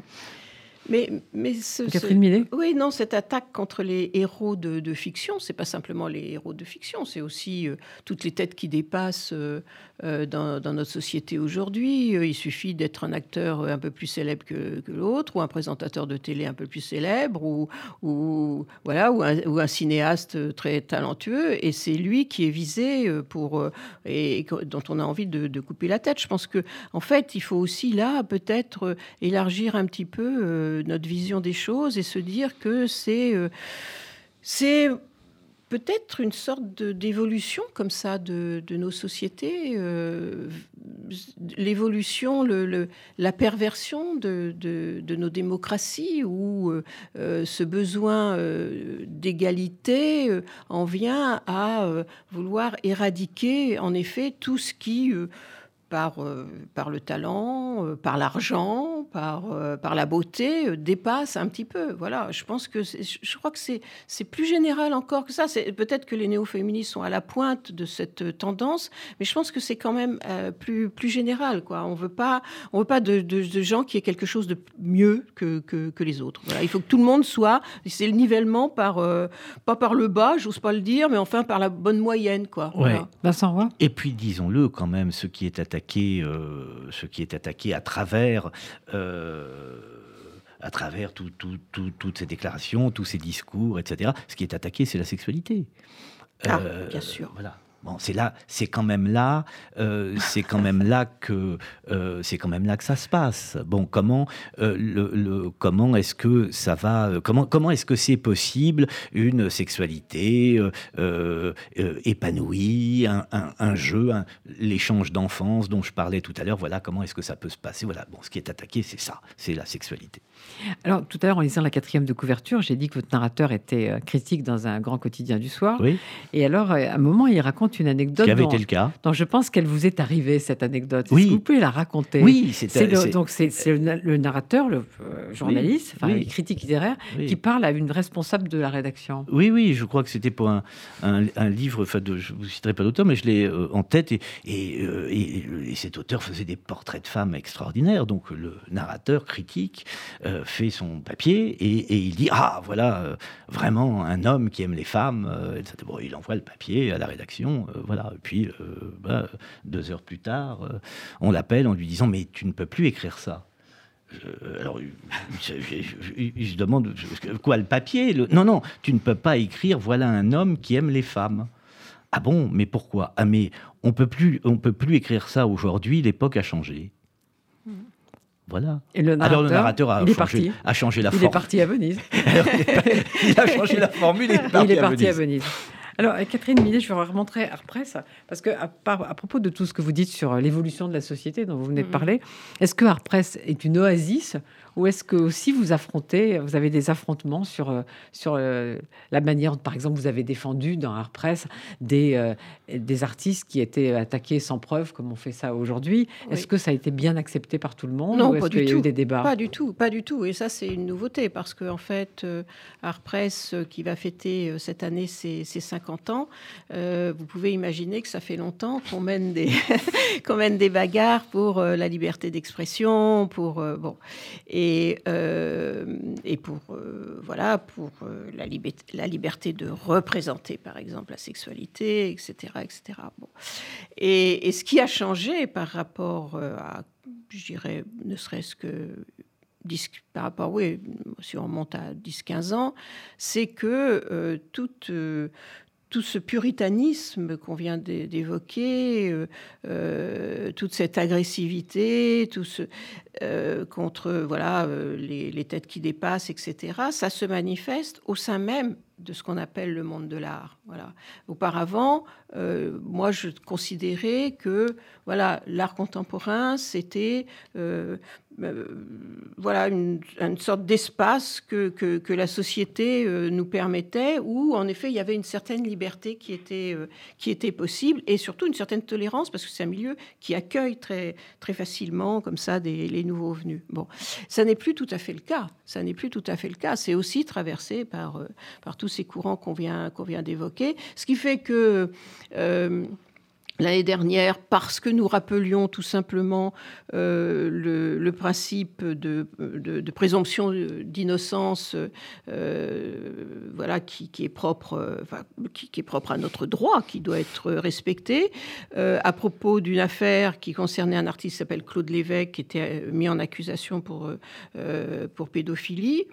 Mais, mais ce, Catherine Oui, non, cette attaque contre les héros de, de fiction, c'est pas simplement les héros de fiction, c'est aussi euh, toutes les têtes qui dépassent euh, euh, dans, dans, notre société aujourd'hui. il suffit d'être un acteur un peu plus célèbre que, que l'autre, ou un présentateur de télé un peu plus célèbre, ou, ou voilà, ou un, ou un, cinéaste très talentueux, et c'est lui qui est visé pour et, dont on a envie de, de, couper la tête. Je pense que en fait, il faut aussi là peut-être élargir un petit peu notre vision des choses et se dire que c'est euh, c'est peut-être une sorte d'évolution comme ça de, nos sociétés, euh, l'évolution, le, la perversion de, de, nos démocraties, où euh, ce besoin d'égalité en vient à vouloir éradiquer en effet tout ce qui par, euh, par le talent, euh, par l'argent, par, euh, par la beauté, dépasse un petit peu. Voilà, je pense que je crois que c'est, c'est plus général encore que ça. C'est, peut-être que les néo-féministes sont à la pointe de cette tendance, mais je pense que c'est quand même plus, plus général. Quoi. On veut pas, on veut pas de, de, gens qui aient quelque chose de mieux que, que, que les autres. Voilà. Il faut que tout le monde soit. C'est le nivellement par, pas par le bas, j'ose pas le dire, mais enfin par la bonne moyenne. Quoi. Voilà. Vincent Roy? Et puis disons-le quand même, ce qui est attaqué euh, ce qui est attaqué à travers euh, à travers toutes ces déclarations, tous ces discours, etc. Ce qui est attaqué, c'est la sexualité. Ah, bien sûr. Voilà. Bon, c'est là, c'est quand même là, euh, c'est quand même là que euh, c'est quand même là que ça se passe. Bon, comment euh, le, comment est-ce que ça va Comment comment est-ce que c'est possible une sexualité épanouie, un, jeu, l'échange d'enfance dont je parlais tout à l'heure. Voilà comment est-ce que ça peut se passer. Voilà. Bon, ce qui est attaqué, c'est ça, c'est la sexualité. Alors tout à l'heure, en lisant la quatrième de couverture, j'ai dit que votre narrateur était critique dans un grand quotidien du soir. Oui. Et alors, à un moment, il raconte une anecdote. Qui avait été le cas. Je pense qu'elle vous est arrivée, cette anecdote. Oui. vous pouvez la raconter Oui, c'est Donc, c'est le, narrateur, le euh, journaliste, enfin, le critique littéraire, qui parle à une responsable de la rédaction. Oui, oui, je crois que c'était pour un, un, livre, enfin, de, je ne vous citerai pas d'auteur, mais je l'ai euh, en tête. Et, euh, et, et, cet auteur faisait des portraits de femmes extraordinaires. Donc, le narrateur, critique, fait son papier et, il dit Ah, voilà, vraiment un homme qui aime les femmes. Bon, il envoie le papier à la rédaction. Euh, voilà. Et puis, euh, bah, deux heures plus tard, euh, on l'appelle en lui disant Mais tu ne peux plus écrire ça. alors, je, demande quoi le papier Non, non, tu ne peux pas écrire. Voilà un homme qui aime les femmes. Ah bon, mais pourquoi? Ah mais on peut plus, on peut plus écrire ça aujourd'hui. L'époque a changé. Voilà. Et le Alors le narrateur a, changé, a changé, la forme. Il est parti à Venise. (laughs) il a changé la formule. Il est parti, il est parti à Venise. Alors, euh, Catherine Millet, je vais remontrer à Arpresse, parce que à, à, propos de tout ce que vous dites sur l'évolution de la société dont vous venez de mm-hmm. parler, est-ce que Arpresse est une oasis ou est-ce que aussi vous affrontez, vous avez des affrontements sur, euh, sur euh, la manière, par exemple, vous avez défendu dans Art Press des, euh, des artistes qui étaient attaqués sans preuve, comme on fait ça aujourd'hui. Est-ce que ça a été bien accepté par tout le monde Non, ou pas du tout. eu des débats Pas du tout, pas du tout. Et ça, c'est une nouveauté parce qu'en en fait, Art Press, qui va fêter cette année ses, 50 ans, vous pouvez imaginer que ça fait longtemps qu'on mène des, (laughs) qu'on mène des bagarres pour la liberté d'expression, pour bon. Et euh, et, pour, euh, voilà, pour euh, la, la, liberté de représenter, par exemple, la sexualité, etc. etc. Bon. Et, ce qui a changé par rapport à, je dirais, ne serait-ce que par rapport, oui, si on remonte à 10-15 ans, c'est que toute, tout ce puritanisme qu'on vient d'évoquer, euh, euh, toute cette agressivité, tout ce euh, contre voilà les, les, têtes qui dépassent, etc. Ça se manifeste au sein même de ce qu'on appelle le monde de l'art. Voilà. Auparavant, euh, moi, je considérais que voilà, l'art contemporain, c'était euh, euh, voilà une, sorte d'espace que, que, la société nous permettait, où en effet il y avait une certaine liberté qui était, qui était possible, et surtout une certaine tolérance, parce que c'est un milieu qui accueille très, très facilement comme ça des, les nouveaux venus. Bon, ça n'est plus tout à fait le cas. Ça n'est plus tout à fait le cas. C'est aussi traversé par, par ces courants qu'on vient, qu'on vient d'évoquer. Ce qui fait que euh, l'année dernière, parce que nous rappelions tout simplement euh, le, principe de, présomption d'innocence, euh, voilà, qui, est propre, qui, est propre à notre droit, qui doit être respecté, à propos d'une affaire qui concernait un artiste qui s'appelle Claude Lévesque, qui était mis en accusation pour, pour pédophilie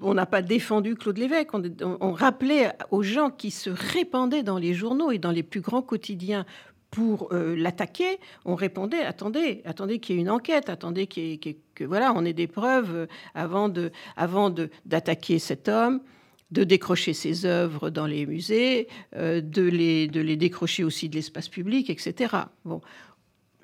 on n'a pas défendu Claude Lévesque, on, rappelait aux gens qui se répandaient dans les journaux et dans les plus grands quotidiens pour euh, l'attaquer, on répondait attendez, attendez qu'il y ait une enquête, attendez que voilà, on ait des preuves euh, avant de, avant d'attaquer cet homme de décrocher ses œuvres dans les musées, euh, de, les, de les décrocher aussi de l'espace public, etc. Bon,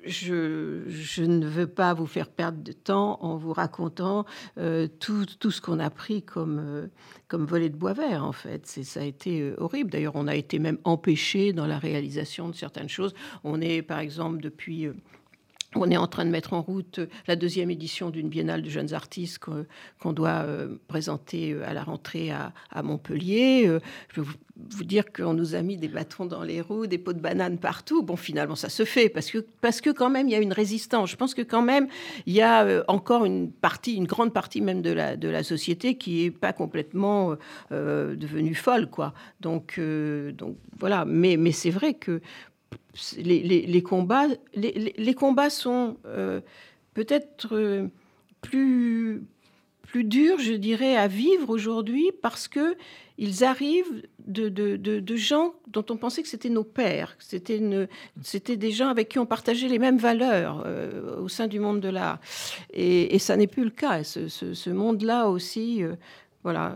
je, ne veux pas vous faire perdre de temps en vous racontant euh, tout, ce qu'on a pris comme, euh, comme volet de bois vert, en fait. Ça a été euh, horrible. D'ailleurs, on a été même empêché dans la réalisation de certaines choses. On est, par exemple, depuis on est en train de mettre en route la deuxième édition d'une biennale de jeunes artistes qu'on doit euh, présenter euh, à la rentrée à, Montpellier. Euh, je veux vous, dire qu'on nous a mis des bâtons dans les roues, des pots de bananes partout. Bon, finalement, ça se fait parce que, parce que quand même, il y a une résistance. Je pense que quand même, il y a encore une partie, une grande partie même de la, de la société qui n'est pas complètement devenue folle, quoi. Donc, donc voilà. Mais, mais c'est vrai que les, combats, les, combats sont euh, peut-être euh, plus, plus dur, je dirais, à vivre aujourd'hui parce que ils arrivent de, de, de, gens dont on pensait que c'était nos pères, c'était c'était des gens avec qui on partageait les mêmes valeurs euh, au sein du monde de l'art. Et, ça n'est plus le cas. Ce, ce, monde-là aussi, voilà,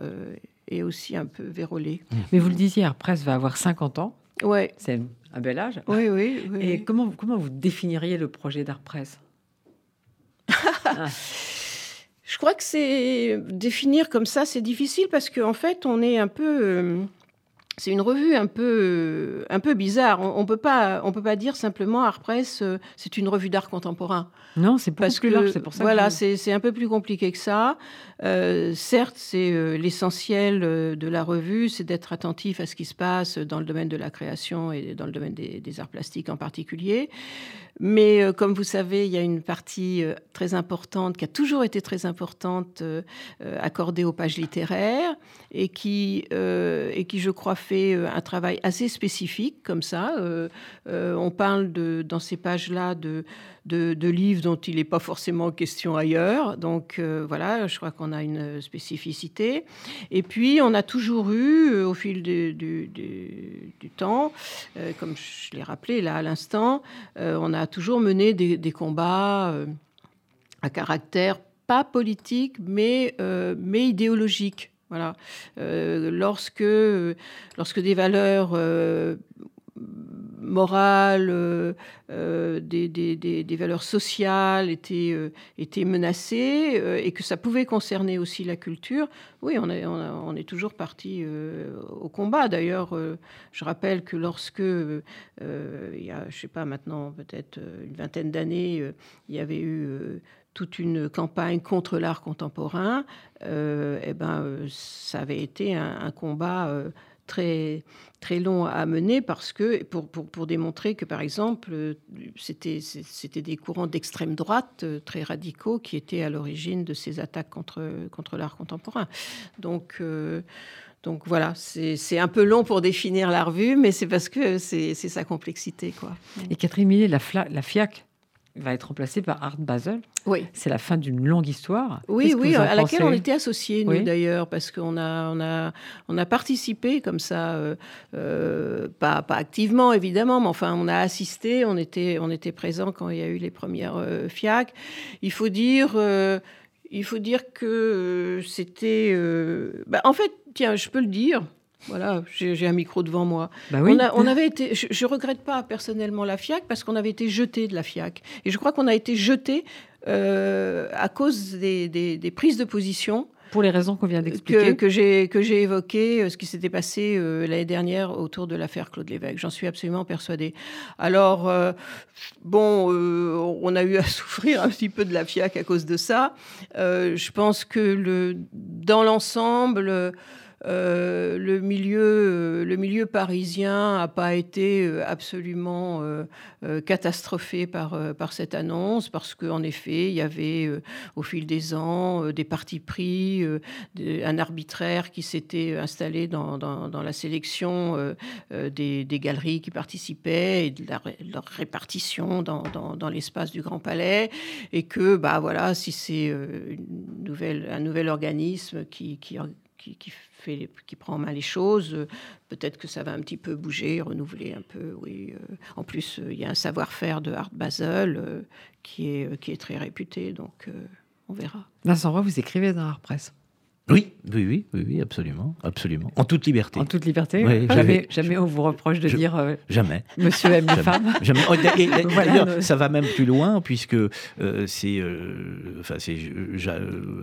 est aussi un peu vérolé. Mais vous le disiez, Arpress va avoir 50 ans. Ouais. C'est un bel âge. Oui, oui. oui Et comment, comment vous définiriez le projet d'Arpress ah. (laughs) Je crois que c'est définir comme ça, c'est difficile parce qu'en fait, on est un peu. Euh, c'est une revue un peu, un peu bizarre. On, ne peut pas, on peut pas dire simplement Art Press, euh, c'est une revue d'art contemporain. Non, c'est parce plus large. C'est pour ça. Voilà, c'est un peu plus compliqué que ça. Euh, certes, c'est l'essentiel de la revue, c'est d'être attentif à ce qui se passe dans le domaine de la création et dans le domaine des, des arts plastiques en particulier. Mais euh, comme vous savez, il y a une partie euh, très importante, qui a toujours été très importante, euh, accordée aux pages littéraires, et qui, et qui, je crois, fait un travail assez spécifique, comme ça. on parle de, dans ces pages-là de de, livres dont il n'est pas forcément question ailleurs. Donc euh, voilà, je crois qu'on a une spécificité. Et puis on a toujours eu, euh, au fil du, du, temps, euh, comme je l'ai rappelé là à l'instant, on a toujours mené des, combats à caractère pas politique, mais, mais idéologique. Voilà. lorsque, lorsque des valeurs euh, des, des, des, valeurs sociales étaient, euh, étaient menacées et que ça pouvait concerner aussi la culture, oui, on est, on, est toujours parti au combat. D'ailleurs, je rappelle que lorsque, il y a, je sais pas maintenant, peut-être une vingtaine d'années, il y avait eu toute une campagne contre l'art contemporain, euh, eh ben, ça avait été un combat très, très long à mener parce que, pour, pour, pour démontrer que, par exemple, c'était, c'était des courants d'extrême droite euh, très radicaux qui étaient à l'origine de ces attaques contre, contre l'art contemporain. Donc, euh, donc voilà, c'est, un peu long pour définir la revue, mais c'est parce que c'est, sa complexité. Quoi. Et Catherine Millet, la, la FIAC, va être remplacé par Art Basel. Oui. C'est la fin d'une longue histoire. Oui, oui, à laquelle on était associés, nous d'ailleurs, parce qu'on a, on a, on a participé comme ça, euh, euh, pas, pas activement évidemment, mais enfin, on a assisté, on était, on était présent quand il y a eu les premières euh, FIAC. Il faut dire. il faut dire que c'était. Bah, en fait, tiens, je peux le dire, voilà, j'ai un micro devant moi. Bah oui. on, avait été, je, ne regrette pas personnellement la FIAC parce qu'on avait été jeté de la FIAC. Et je crois qu'on a été jeté euh, à cause des, prises de position. Pour les raisons qu'on vient d'expliquer. Que, que j'ai évoqué, euh, ce qui s'était passé euh, l'année dernière autour de l'affaire Claude Lévesque. J'en suis absolument persuadée. Alors, bon, on a eu à (laughs) souffrir un petit peu de la FIAC à cause de ça. je pense que le, dans l'ensemble, euh, le, milieu, euh, le milieu parisien n'a pas été euh, absolument catastrophé par, cette annonce, parce qu'en effet, il y avait au fil des ans des partis pris, un arbitraire qui s'était installé dans, la sélection des, galeries qui participaient et de leur répartition dans, l'espace du Grand Palais, et que, bah voilà, si c'est un nouvel organisme qui, qui, qui, qui qui prend en main les choses. Euh, peut-être que ça va un petit peu bouger, renouveler un peu. Oui. Euh. En plus, euh, il y a un savoir-faire de Art Basel qui, est, qui est très réputé, donc on verra. Vincent Roy, vous écrivez dans Art Presse? Oui, oui, oui, oui, absolument, absolument. En toute liberté. En toute liberté. jamais, jamais on vous reproche de dire. Euh, jamais. Monsieur aime les femmes. Jamais. Oh, d'ailleurs, (laughs) ça va même plus loin puisque euh, c'est, euh, enfin, c'est,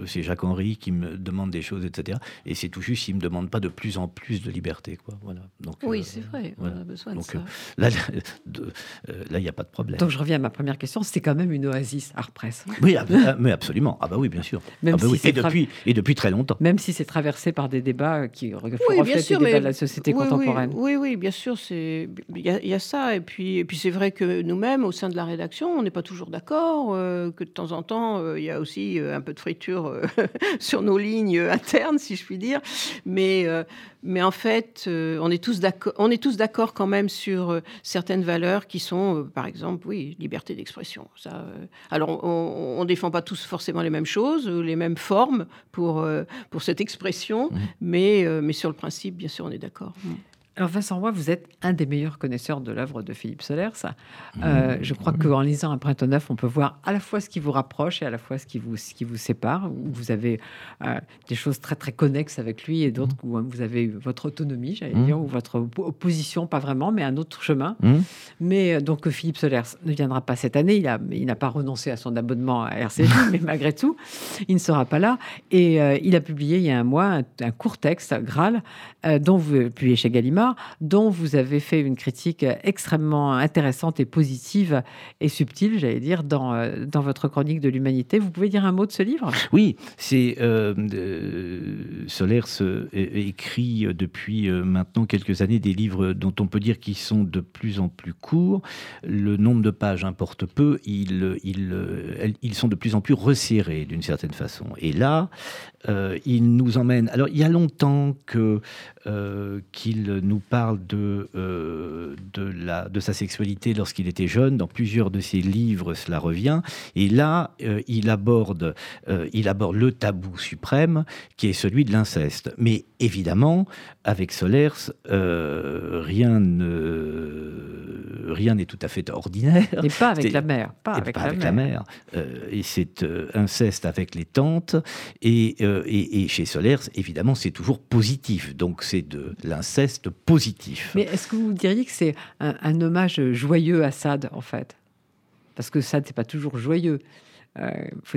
c'est Jacques Henry qui me demande des choses, etc. Et c'est tout juste, il me demande pas de plus en plus de liberté, quoi. Voilà. Donc. Oui, c'est vrai. On a besoin de ça. là, là, il n'y a pas de problème. Donc je reviens à ma première question. C'était quand même une oasis art press. Oui, ah, bah, mais absolument. Ah bah oui, bien sûr. Même ah bah si Et depuis, et depuis très longtemps. Même si c'est traversé par des débats qui reflètent les débats de la société contemporaine. Oui, oui, bien sûr, il y, a ça. Et puis, et puis c'est vrai que nous-mêmes, au sein de la rédaction, on n'est pas toujours d'accord, euh, que de temps en temps, euh, il y a aussi euh, un peu de friture (laughs) sur nos lignes internes, si je puis dire. Mais mais en fait, euh, on est tous d'accord. On est tous d'accord quand même sur euh, certaines valeurs qui sont, euh, par exemple, oui, liberté d'expression. Ça, alors, on, ne défend pas tous forcément les mêmes choses, les mêmes formes pour pour cette expression, mmh. mais mais sur le principe, bien sûr, on est d'accord. Mmh. Alors Vincent Roy, vous êtes un des meilleurs connaisseurs de l'œuvre de Philippe Solers. Euh, je crois qu'en lisant Un printemps neuf, on peut voir à la fois ce qui vous rapproche et à la fois ce qui vous, ce qui vous sépare. Vous avez euh, des choses très très connexes avec lui et d'autres où vous avez votre autonomie, j'allais dire, ou votre opposition, pas vraiment, mais un autre chemin. Mais euh, donc Philippe Solers ne viendra pas cette année. Il, a, il n'a pas renoncé à son abonnement à RCJ, (laughs) mais malgré tout, il ne sera pas là. Et il a publié il y a un mois un, un court texte, Graal, dont vous publiez chez Gallimard dont vous avez fait une critique extrêmement intéressante et positive et subtile, j'allais dire, dans, euh, dans votre chronique de l'humanité. Vous pouvez dire un mot de ce livre? Oui, c'est euh, euh Solers écrit depuis euh, maintenant quelques années des livres dont on peut dire qu'ils sont de plus en plus courts. Le nombre de pages importe peu. Ils, ils, ils sont de plus en plus resserrés d'une certaine façon. Et là, il nous emmène. Alors, il y a longtemps que qu'il nous parle de, euh, de, la, de sa sexualité lorsqu'il était jeune. Dans plusieurs de ses livres, cela revient. Et là, euh, il, aborde, euh, il aborde le tabou suprême, qui est celui de l'inceste. Mais évidemment, avec Solers, rien ne rien n'est tout à fait ordinaire. Et pas avec la mère. Pas avec, la, mère. et c'est inceste avec les tantes. Et, et, et chez Solers, évidemment, c'est toujours positif. Donc c'est de l'inceste positif. Mais est-ce que vous diriez que c'est un, hommage joyeux à Sade, en fait? Parce que Sade, c'est pas toujours joyeux. Euh,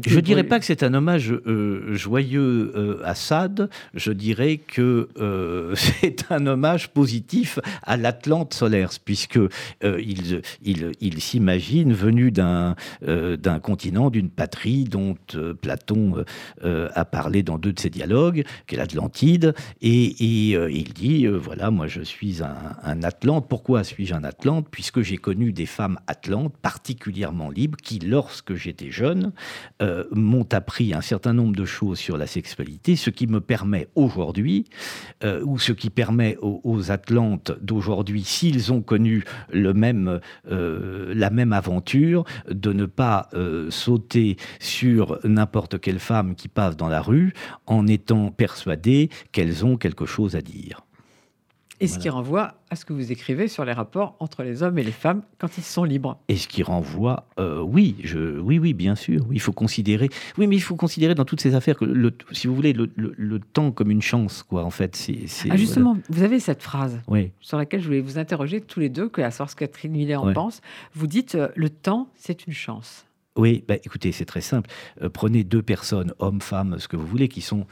je ne dirais pas que c'est un hommage euh, joyeux euh, à Sade, je dirais que (laughs) c'est un hommage positif à l'Atlante solaire, puisque il, il, s'imagine venu d'un d'un continent, d'une patrie dont Platon a parlé dans deux de ses dialogues, qu'est l'Atlantide, et, il dit, voilà, moi je suis un, un Atlante. Pourquoi suis-je un Atlante? Puisque j'ai connu des femmes atlantes particulièrement libres qui, lorsque j'étais jeune, euh, m'ont appris un certain nombre de choses sur la sexualité, ce qui me permet aujourd'hui, euh, ou ce qui permet aux, Atlantes d'aujourd'hui, s'ils ont connu le même, euh, la même aventure, de ne pas sauter sur n'importe quelle femme qui passe dans la rue en étant persuadés qu'elles ont quelque chose à dire. Et ce qui renvoie à ce que vous écrivez sur les rapports entre les hommes et les femmes quand ils sont libres. Et ce qui renvoie, euh, oui, je, oui, oui, bien sûr. il faut considérer, oui, mais il faut considérer dans toutes ces affaires que, le, si vous voulez, le, temps comme une chance, quoi. En fait, c'est. Ah, justement, vous avez cette phrase oui. sur laquelle je voulais vous interroger tous les deux, que la source Catherine Millet en pense. Vous dites, euh, le temps, c'est une chance. Oui, bah, écoutez, c'est très simple. Euh, prenez deux personnes, hommes, femmes, ce que vous voulez, qui sont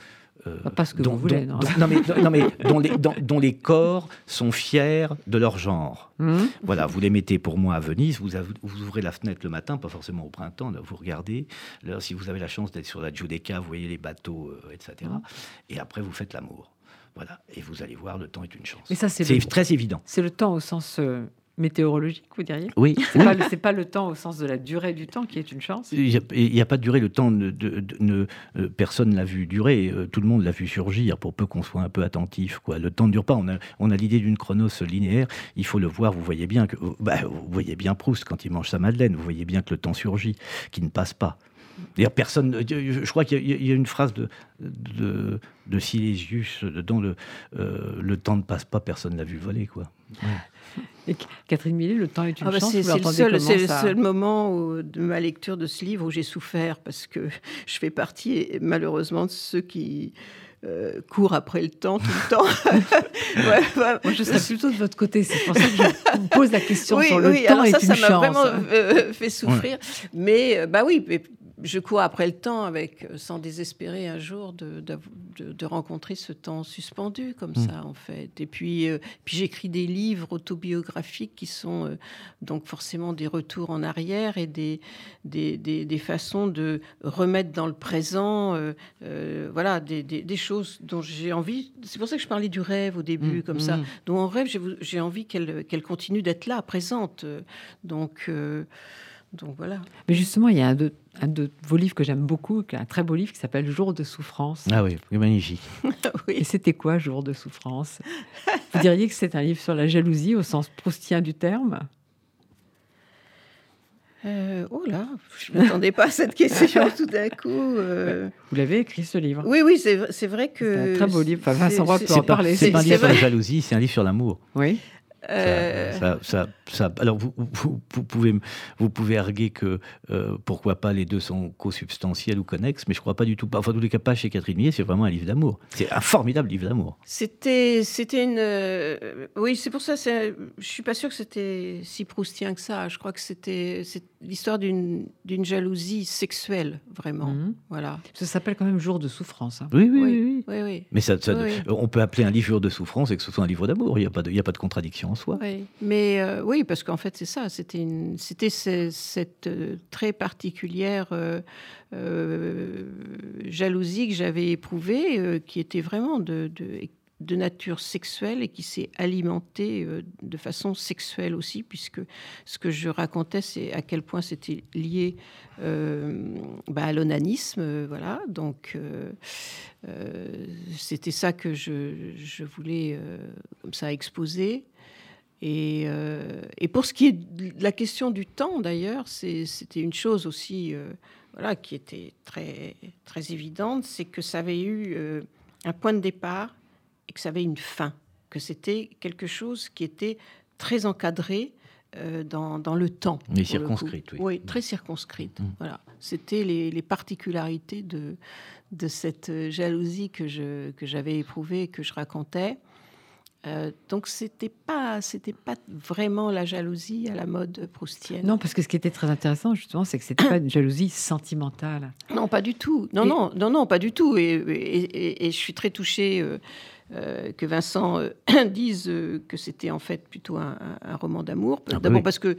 pas ce que dont, vous voulez, non. mais, non, mais dont, les, dont, les, corps sont fiers de leur genre. Mmh. Voilà, vous les mettez pour moi à Venise, vous, vous, ouvrez la fenêtre le matin, pas forcément au printemps, là, vous regardez. Là, si vous avez la chance d'être sur la Giudecca, vous voyez les bateaux, euh, etc. Mmh. Et après, vous faites l'amour. Voilà, et vous allez voir, le temps est une chance. ça, c'est très évident. C'est le temps au sens euh, météorologique, vous diriez? Oui. C'est n'est pas, pas, le temps au sens de la durée du temps qui est une chance? Il n'y a, pas de durée. Le temps, de, de, euh, personne l'a vu durer. Euh, tout le monde l'a vu surgir, pour peu qu'on soit un peu attentif. Quoi. Le temps ne dure pas. On a, on a l'idée d'une chronos linéaire. Il faut le voir. Vous voyez bien que, bah, vous voyez bien Proust quand il mange sa madeleine. Vous voyez bien que le temps surgit, qui ne passe pas. D'ailleurs, personne. Je crois qu'il y, a une phrase de, de, de Silésius dont le, euh, le temps ne passe pas, personne l'a vu voler, quoi. Et Catherine Millet, le temps est une ah bah chance. C'est le, seul, moment de ma lecture de ce livre où j'ai souffert parce que (laughs) je fais partie malheureusement de ceux qui euh, courent après le temps tout le (laughs) temps. Moi, je serais plutôt de votre côté. C'est pour ça que je vous pose la question sur le temps alors ça, ça m'a vraiment euh, fait souffrir. Mais euh, bah oui, je cours après le temps avec, euh, sans désespérer un jour de, de, rencontrer ce temps suspendu comme mm. ça en fait. Et puis, euh, puis j'écris des livres autobiographiques qui sont euh, donc forcément des retours en arrière et des, des, des, façons de remettre dans le présent, voilà, des, choses dont j'ai envie. C'est pour ça que je parlais du rêve au début, mm. comme ça. Mm. Dont en rêve, j'ai envie qu'elle qu'elle continue d'être là, présente. Donc Donc voilà. Mais justement, il y a un de, un de vos livres que j'aime beaucoup, un très beau livre qui s'appelle Jour de souffrance. Ah oui, magnifique. (laughs) Et c'était quoi Jour de souffrance? Vous diriez que c'est un livre sur la jalousie au sens proustien du terme? Euh, oh là, je ne m'attendais pas à cette question tout d'un coup. euh. Vous l'avez écrit ce livre? Oui, oui, c'est vrai que. C'est un très beau livre. Enfin, Vincent c'est- Roy peut en parler. C'est pas un livre sur la jalousie, c'est un livre sur l'amour. Oui. Euh, Ça- ça- ça- alors, vous, vous- vous pouvez, vous pouvez arguer que euh, pourquoi pas les deux sont co-substantiels ou connexes, mais je crois pas du tout. Enfin, en tous les cas, pas chez Catherine Millet, c'est vraiment un livre d'amour. C'est un formidable livre d'amour. C'était, c'était une. euh, oui, c'est pour ça. Je suis pas sûre que c'était si proustien que ça. Je crois que c'était l'histoire d'une d'une jalousie sexuelle, vraiment. Mhm. Voilà. Ça s'appelle quand même Jour de souffrance. hein. Oui, oui, oui. Oui, oui. Mais ça, ça- Oui. on peut appeler un livre de souffrance et que ce soit un livre d'amour. Il n'y a, pas de- il y a pas de contradiction Oui, mais euh, oui, parce qu'en fait, c'est ça. C'était c'était ce- cette euh, très particulière euh, jalousie que j'avais éprouvée, qui était vraiment de, nature sexuelle et qui s'est alimentée de façon sexuelle aussi, puisque ce que je racontais, c'est à quel point c'était lié bah, à l'onanisme, voilà. Donc, c'était ça que je, voulais comme ça exposer. Et, euh, et pour ce qui est de la question du temps, d'ailleurs, c'était une chose aussi euh, voilà, qui était très, très évidente, c'est que ça avait eu euh, un point de départ et que ça avait une fin, que c'était quelque chose qui était très encadré euh, dans, dans le temps. Mais circonscrite, oui. Oui, très circonscrite. Mm. Voilà. C'était les, les particularités de, de cette jalousie que je que j'avais éprouvée et que je racontais. Euh, donc c'était pas c'était pas vraiment la jalousie à la mode proustienne. Non, parce que ce qui était très intéressant, justement, c'est que c'était pas une (coughs) jalousie sentimentale. Non, pas du tout. Non, Et- non, non, non, pas du tout. Et, et- et- et je suis très touchée euh, euh, que Vincent euh, (coughs) dise euh, que c'était en fait plutôt un, un- un roman d'amour. Ah bah D'abord oui. parce que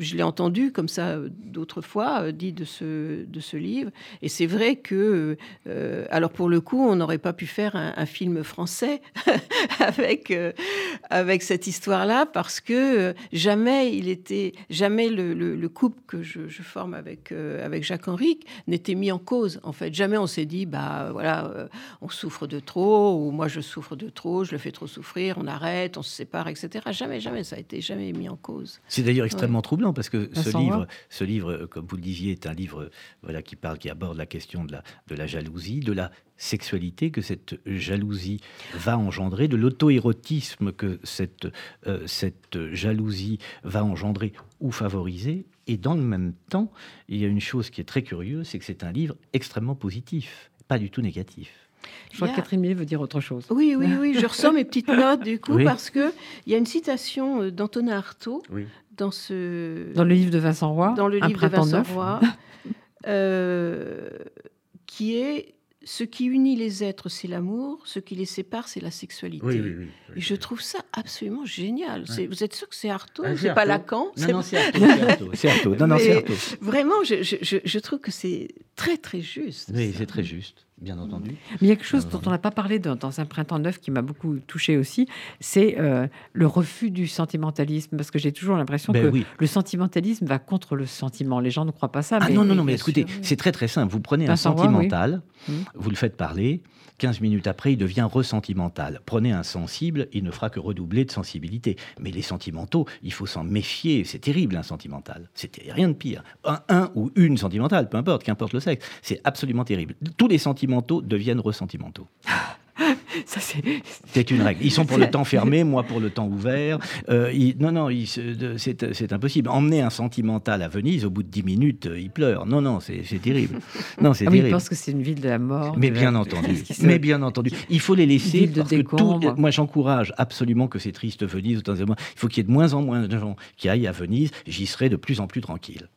je l'ai entendu comme ça euh, d'autres fois euh, dit de ce de ce livre. Et c'est vrai que euh, alors pour le coup, on n'aurait pas pu faire un, un film français (laughs) avec euh, avec cette histoire-là parce que jamais il était jamais le, le- le couple que je, je forme avec euh, avec Jacques Henrique n'était mis en cause. En fait, jamais on s'est dit bah voilà, on souffre de trop ou moi je souffre de trop, je le fais trop souffrir, on arrête, on se sépare, etc. Jamais, jamais ça a été jamais mis en cause. C'est d'ailleurs extrêmement troublant parce que ce livre, ce livre, euh, comme vous le disiez, est un livre euh, voilà, qui parle, qui aborde la question de la, de la jalousie, de la sexualité que cette jalousie va engendrer, de l'auto-érotisme que cette, euh, cette jalousie va engendrer ou favoriser. Et dans le même temps, il y a une chose qui est très curieuse, c'est que c'est un livre extrêmement positif, pas du tout négatif. Je crois y que a- Catherine Millet veut dire autre chose. Oui, oui, oui, je ressens mes petites notes du coup Oui. parce que il y a une citation d'Antonin Artaud Oui. Dans ce Dans le livre de Vincent Roy, dans le Un livre de Vincent neuf. Roy, (laughs) euh, qui est ce qui unit les êtres, c'est l'amour, ce qui les sépare, c'est la sexualité. Et je trouve ça absolument génial. Vous êtes sûr que c'est Artaud Ah, c'est pas. Lacan Non, C'est- non, c'est Artaud. c'est. Non, non. Vraiment, je, je- je- je trouve que c'est très, très juste. Oui, c'est très juste, bien entendu. Mais il y a quelque chose Euh, dont on n'a pas parlé dans, dans un printemps neuf qui m'a beaucoup touché aussi, c'est euh, le refus du sentimentalisme. Parce que j'ai toujours l'impression Ben que oui. le sentimentalisme va contre le sentiment. Les gens ne croient pas ça. Ah mais non, non, non, mais écoutez, c'est très très simple. Vous prenez un oui. sentimental, Mhm. vous le faites parler, 15 minutes après, il devient ressentimental. Prenez un sensible, il ne fera que redoubler de sensibilité. Mais les sentimentaux, il faut s'en méfier. C'est terrible, un sentimental. C'était rien de pire. Un, un ou une sentimentale, peu importe, qu'importe le sexe. C'est absolument terrible. Tous les sentimentaux deviennent ressentimentaux. Ça, c'est... Une règle. Ils sont pour le temps fermé, moi pour le temps ouvert. Euh, non, non, c'est impossible. Emmener un sentimental à Venise, au bout de 10 minutes, euh, il pleure. Non, non, c'est terrible. Non, c'est Ah oui, terrible. pensent que c'est une ville de la mort. Mais bien entendu, (laughs) mais bien entendu, il faut les laisser Ville de que tout, moi j'encourage absolument que ces tristes Venise, il faut qu'il y ait de moins en moins de gens qui aillent à Venise, j'y serai de plus en plus tranquille.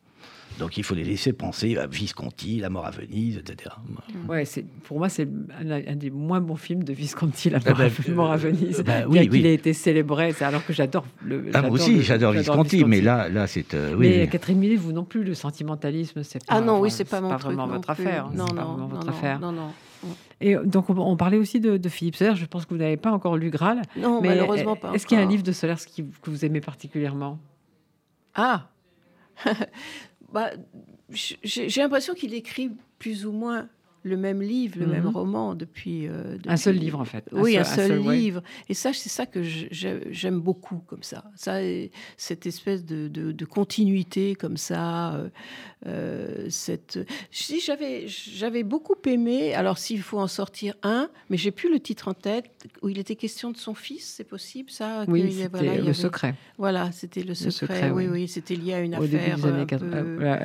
Donc il faut les laisser penser à Visconti, la mort à Venise, etc. Ouais, c'est, pour moi, c'est un, un des moins bons films de Visconti, La Ah mort, bah, à, Mort à Venise. bah bien oui, qu'il oui. ait été célébré, alors que j'adore le. Ah, moi aussi, le- j'adore Visconti, mais là, là c'est. euh, oui, mais. Catherine Millet, vous non plus, le sentimentalisme, c'est pas. Ah non, oui, c'est pas mon truc. vraiment votre plus. affaire. Non, pas non, vraiment non, votre non, affaire. non, non. Et donc, on, on parlait aussi de, de Philippe Serre. Je pense que vous n'avez pas encore lu Graal. Non, mais malheureusement pas. Est-ce qu'il y a un encore. livre de Solers que vous aimez particulièrement? Ah (laughs) bah, J'ai l'impression qu'il écrit plus ou moins le même livre, le même mhm. roman depuis, euh, Un seul livre, en fait. oui, un seul, livre. Et ça, c'est ça que j'aime beaucoup, comme ça. ça cette espèce de, de, continuité, comme ça. Euh, euh, cette... Si j'avais, j'avais beaucoup aimé, alors s'il faut en sortir un, mais j'ai plus le titre en tête, où il était question de son fils, c'est possible, ça Oui, c'était le secret. Voilà, c'était le secret. oui, oui, c'était lié à une affaire.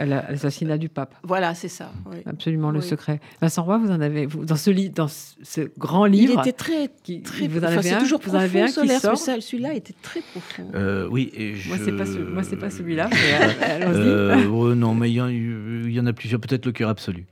l'assassinat du pape. Voilà, c'est ça. Absolument, le secret. Vincent Roy, vous en avez vous, dans ce livre, dans ce grand livre. Il était très, qui, très. Vous en avez un, toujours vous en avez un qui sort. Celui-là était très profond. Euh, oui, et je... moi c'est pas, moi c'est pas celui-là. (laughs) Mais allons-y. Euh, non, mais il y, y, en a plusieurs. Peut-être le cœur absolu.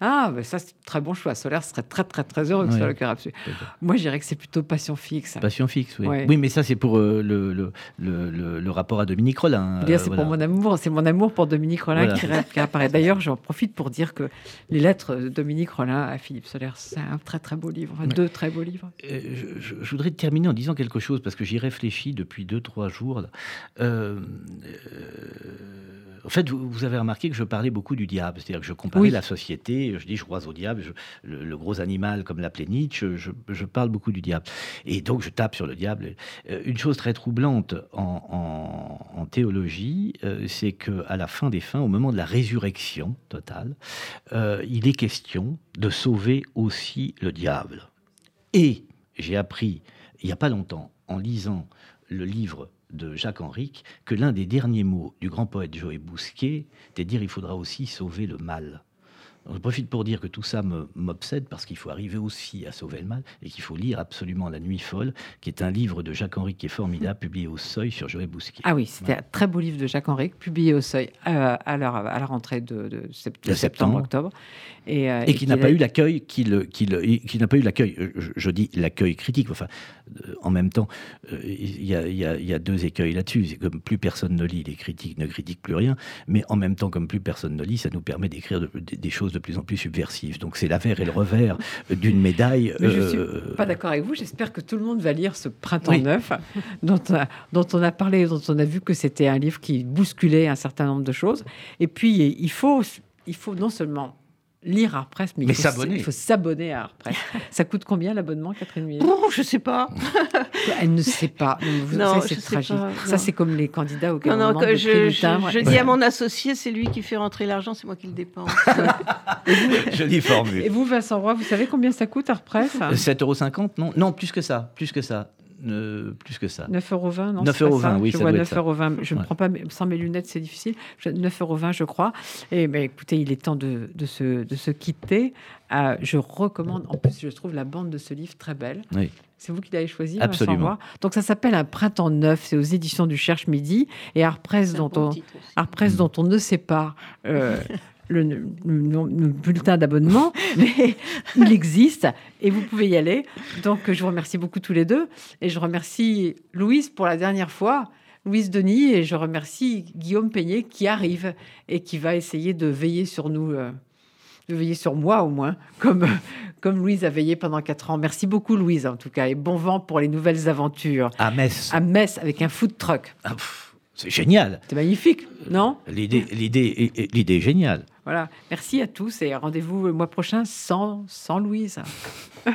Ah, ben ça, c'est un très bon choix. Solaire serait très, très, très heureux que ce soit le cœur absolu. Moi, je dirais que c'est plutôt passion fixe. Passion fixe, oui. Oui, mais ça, c'est pour euh, le, le, le, le, rapport à Dominique Rollin. Euh, c'est pour mon amour. C'est mon amour pour Dominique Rollin qui, apparaît. D'ailleurs, j'en profite pour dire que les lettres de Dominique Rollin à Philippe Solaire, c'est un très, très beau livre. Deux très beaux livres. Euh, je, voudrais terminer en disant quelque chose, parce que j'y réfléchis depuis deux, trois jours. En fait, vous, avez remarqué que je parlais beaucoup du diable, c'est-à-dire que je comparais la société, je dis je croise au diable, le, gros animal comme l'appelait Nietzsche, je, parle beaucoup du diable. Et donc je tape sur le diable. Euh, une chose très troublante en, théologie, euh, c'est qu'à la fin des fins, au moment de la résurrection totale, euh, il est question de sauver aussi le diable. Et j'ai appris, il n'y a pas longtemps, en lisant le livre de Jacques Henrique que l'un des derniers mots du grand poète Joël Bousquet était de dire il faudra aussi sauver le mal je profite pour dire que tout ça m'obsède parce qu'il faut arriver aussi à sauver le mal et qu'il faut lire absolument La Nuit folle, qui est un livre de Jacques Henrique qui est formidable, publié au Seuil sur Joël Bousquet. Ah oui, c'était un très beau livre de Jacques Henrique, publié au Seuil euh, à, la, à, la, rentrée de, septembre-octobre. Et, euh, et, qui n'a pas eu l'accueil qu'il n'a pas eu l'accueil, je, dis l'accueil critique, enfin, euh, en même temps, il y, y, a deux écueils là-dessus. C'est comme plus personne ne lit, les critiques ne critiquent plus rien, mais en même temps, comme plus personne ne lit, ça nous permet d'écrire des choses de plus en plus subversives. Donc c'est l'avers et le revers d'une médaille. Mais je ne suis euh, pas d'accord avec vous. J'espère que tout le monde va lire ce Printemps neuf, (laughs) dont, dont on a parlé, dont on a vu que c'était un livre qui bousculait un certain nombre de choses. Et puis, il faut, il faut non seulement lire Art Press, mais, il, faut, s'abonner à Art Press. (laughs) ça coûte combien l'abonnement, Catherine Millet Je sais pas. Elle ne sait pas. Vous non, c'est tragique. ça, c'est comme les candidats auxquels non, non, je, je, dis à mon associé, c'est lui qui fait rentrer l'argent, c'est moi qui le dépense. (laughs) (laughs) Jolie formule. Et vous, Vincent Roy, vous savez combien ça coûte Art Press? 7,50 euros Non, non, plus que ça, plus que ça plus que ça. 9,20 euros, non 9,20 euros, oui, je vois 9,20 euros. Je ne prends pas, sans mes lunettes, c'est difficile. 9,20 euros, je crois. Et ben, écoutez, il est temps de, de, se, de se quitter. Euh, je recommande, en plus, je trouve la bande de ce livre très belle. Oui. C'est vous qui l'avez choisi, Absolument. Donc ça s'appelle Un printemps neuf, c'est aux éditions du Cherche Midi et Art Press, dont, on, Art Press dont on ne sait pas euh, (laughs) le, bulletin d'abonnement, (laughs) mais il existe et vous pouvez y aller. Donc je vous remercie beaucoup tous les deux et je remercie Louise pour la dernière fois. Louise Denis et je remercie Guillaume Peignet qui arrive et qui va essayer de veiller sur nous, euh, de veiller sur moi au moins, comme, (laughs) comme Louise a veillé pendant quatre ans. Merci beaucoup Louise en tout cas et bon vent pour les nouvelles aventures. À Metz. À Metz avec un food truck. Ah, c'est génial. C'est magnifique, non? L'idée, l'idée, l'idée est géniale. Voilà. Merci à tous et rendez-vous le mois prochain sans, sans Louise. (laughs)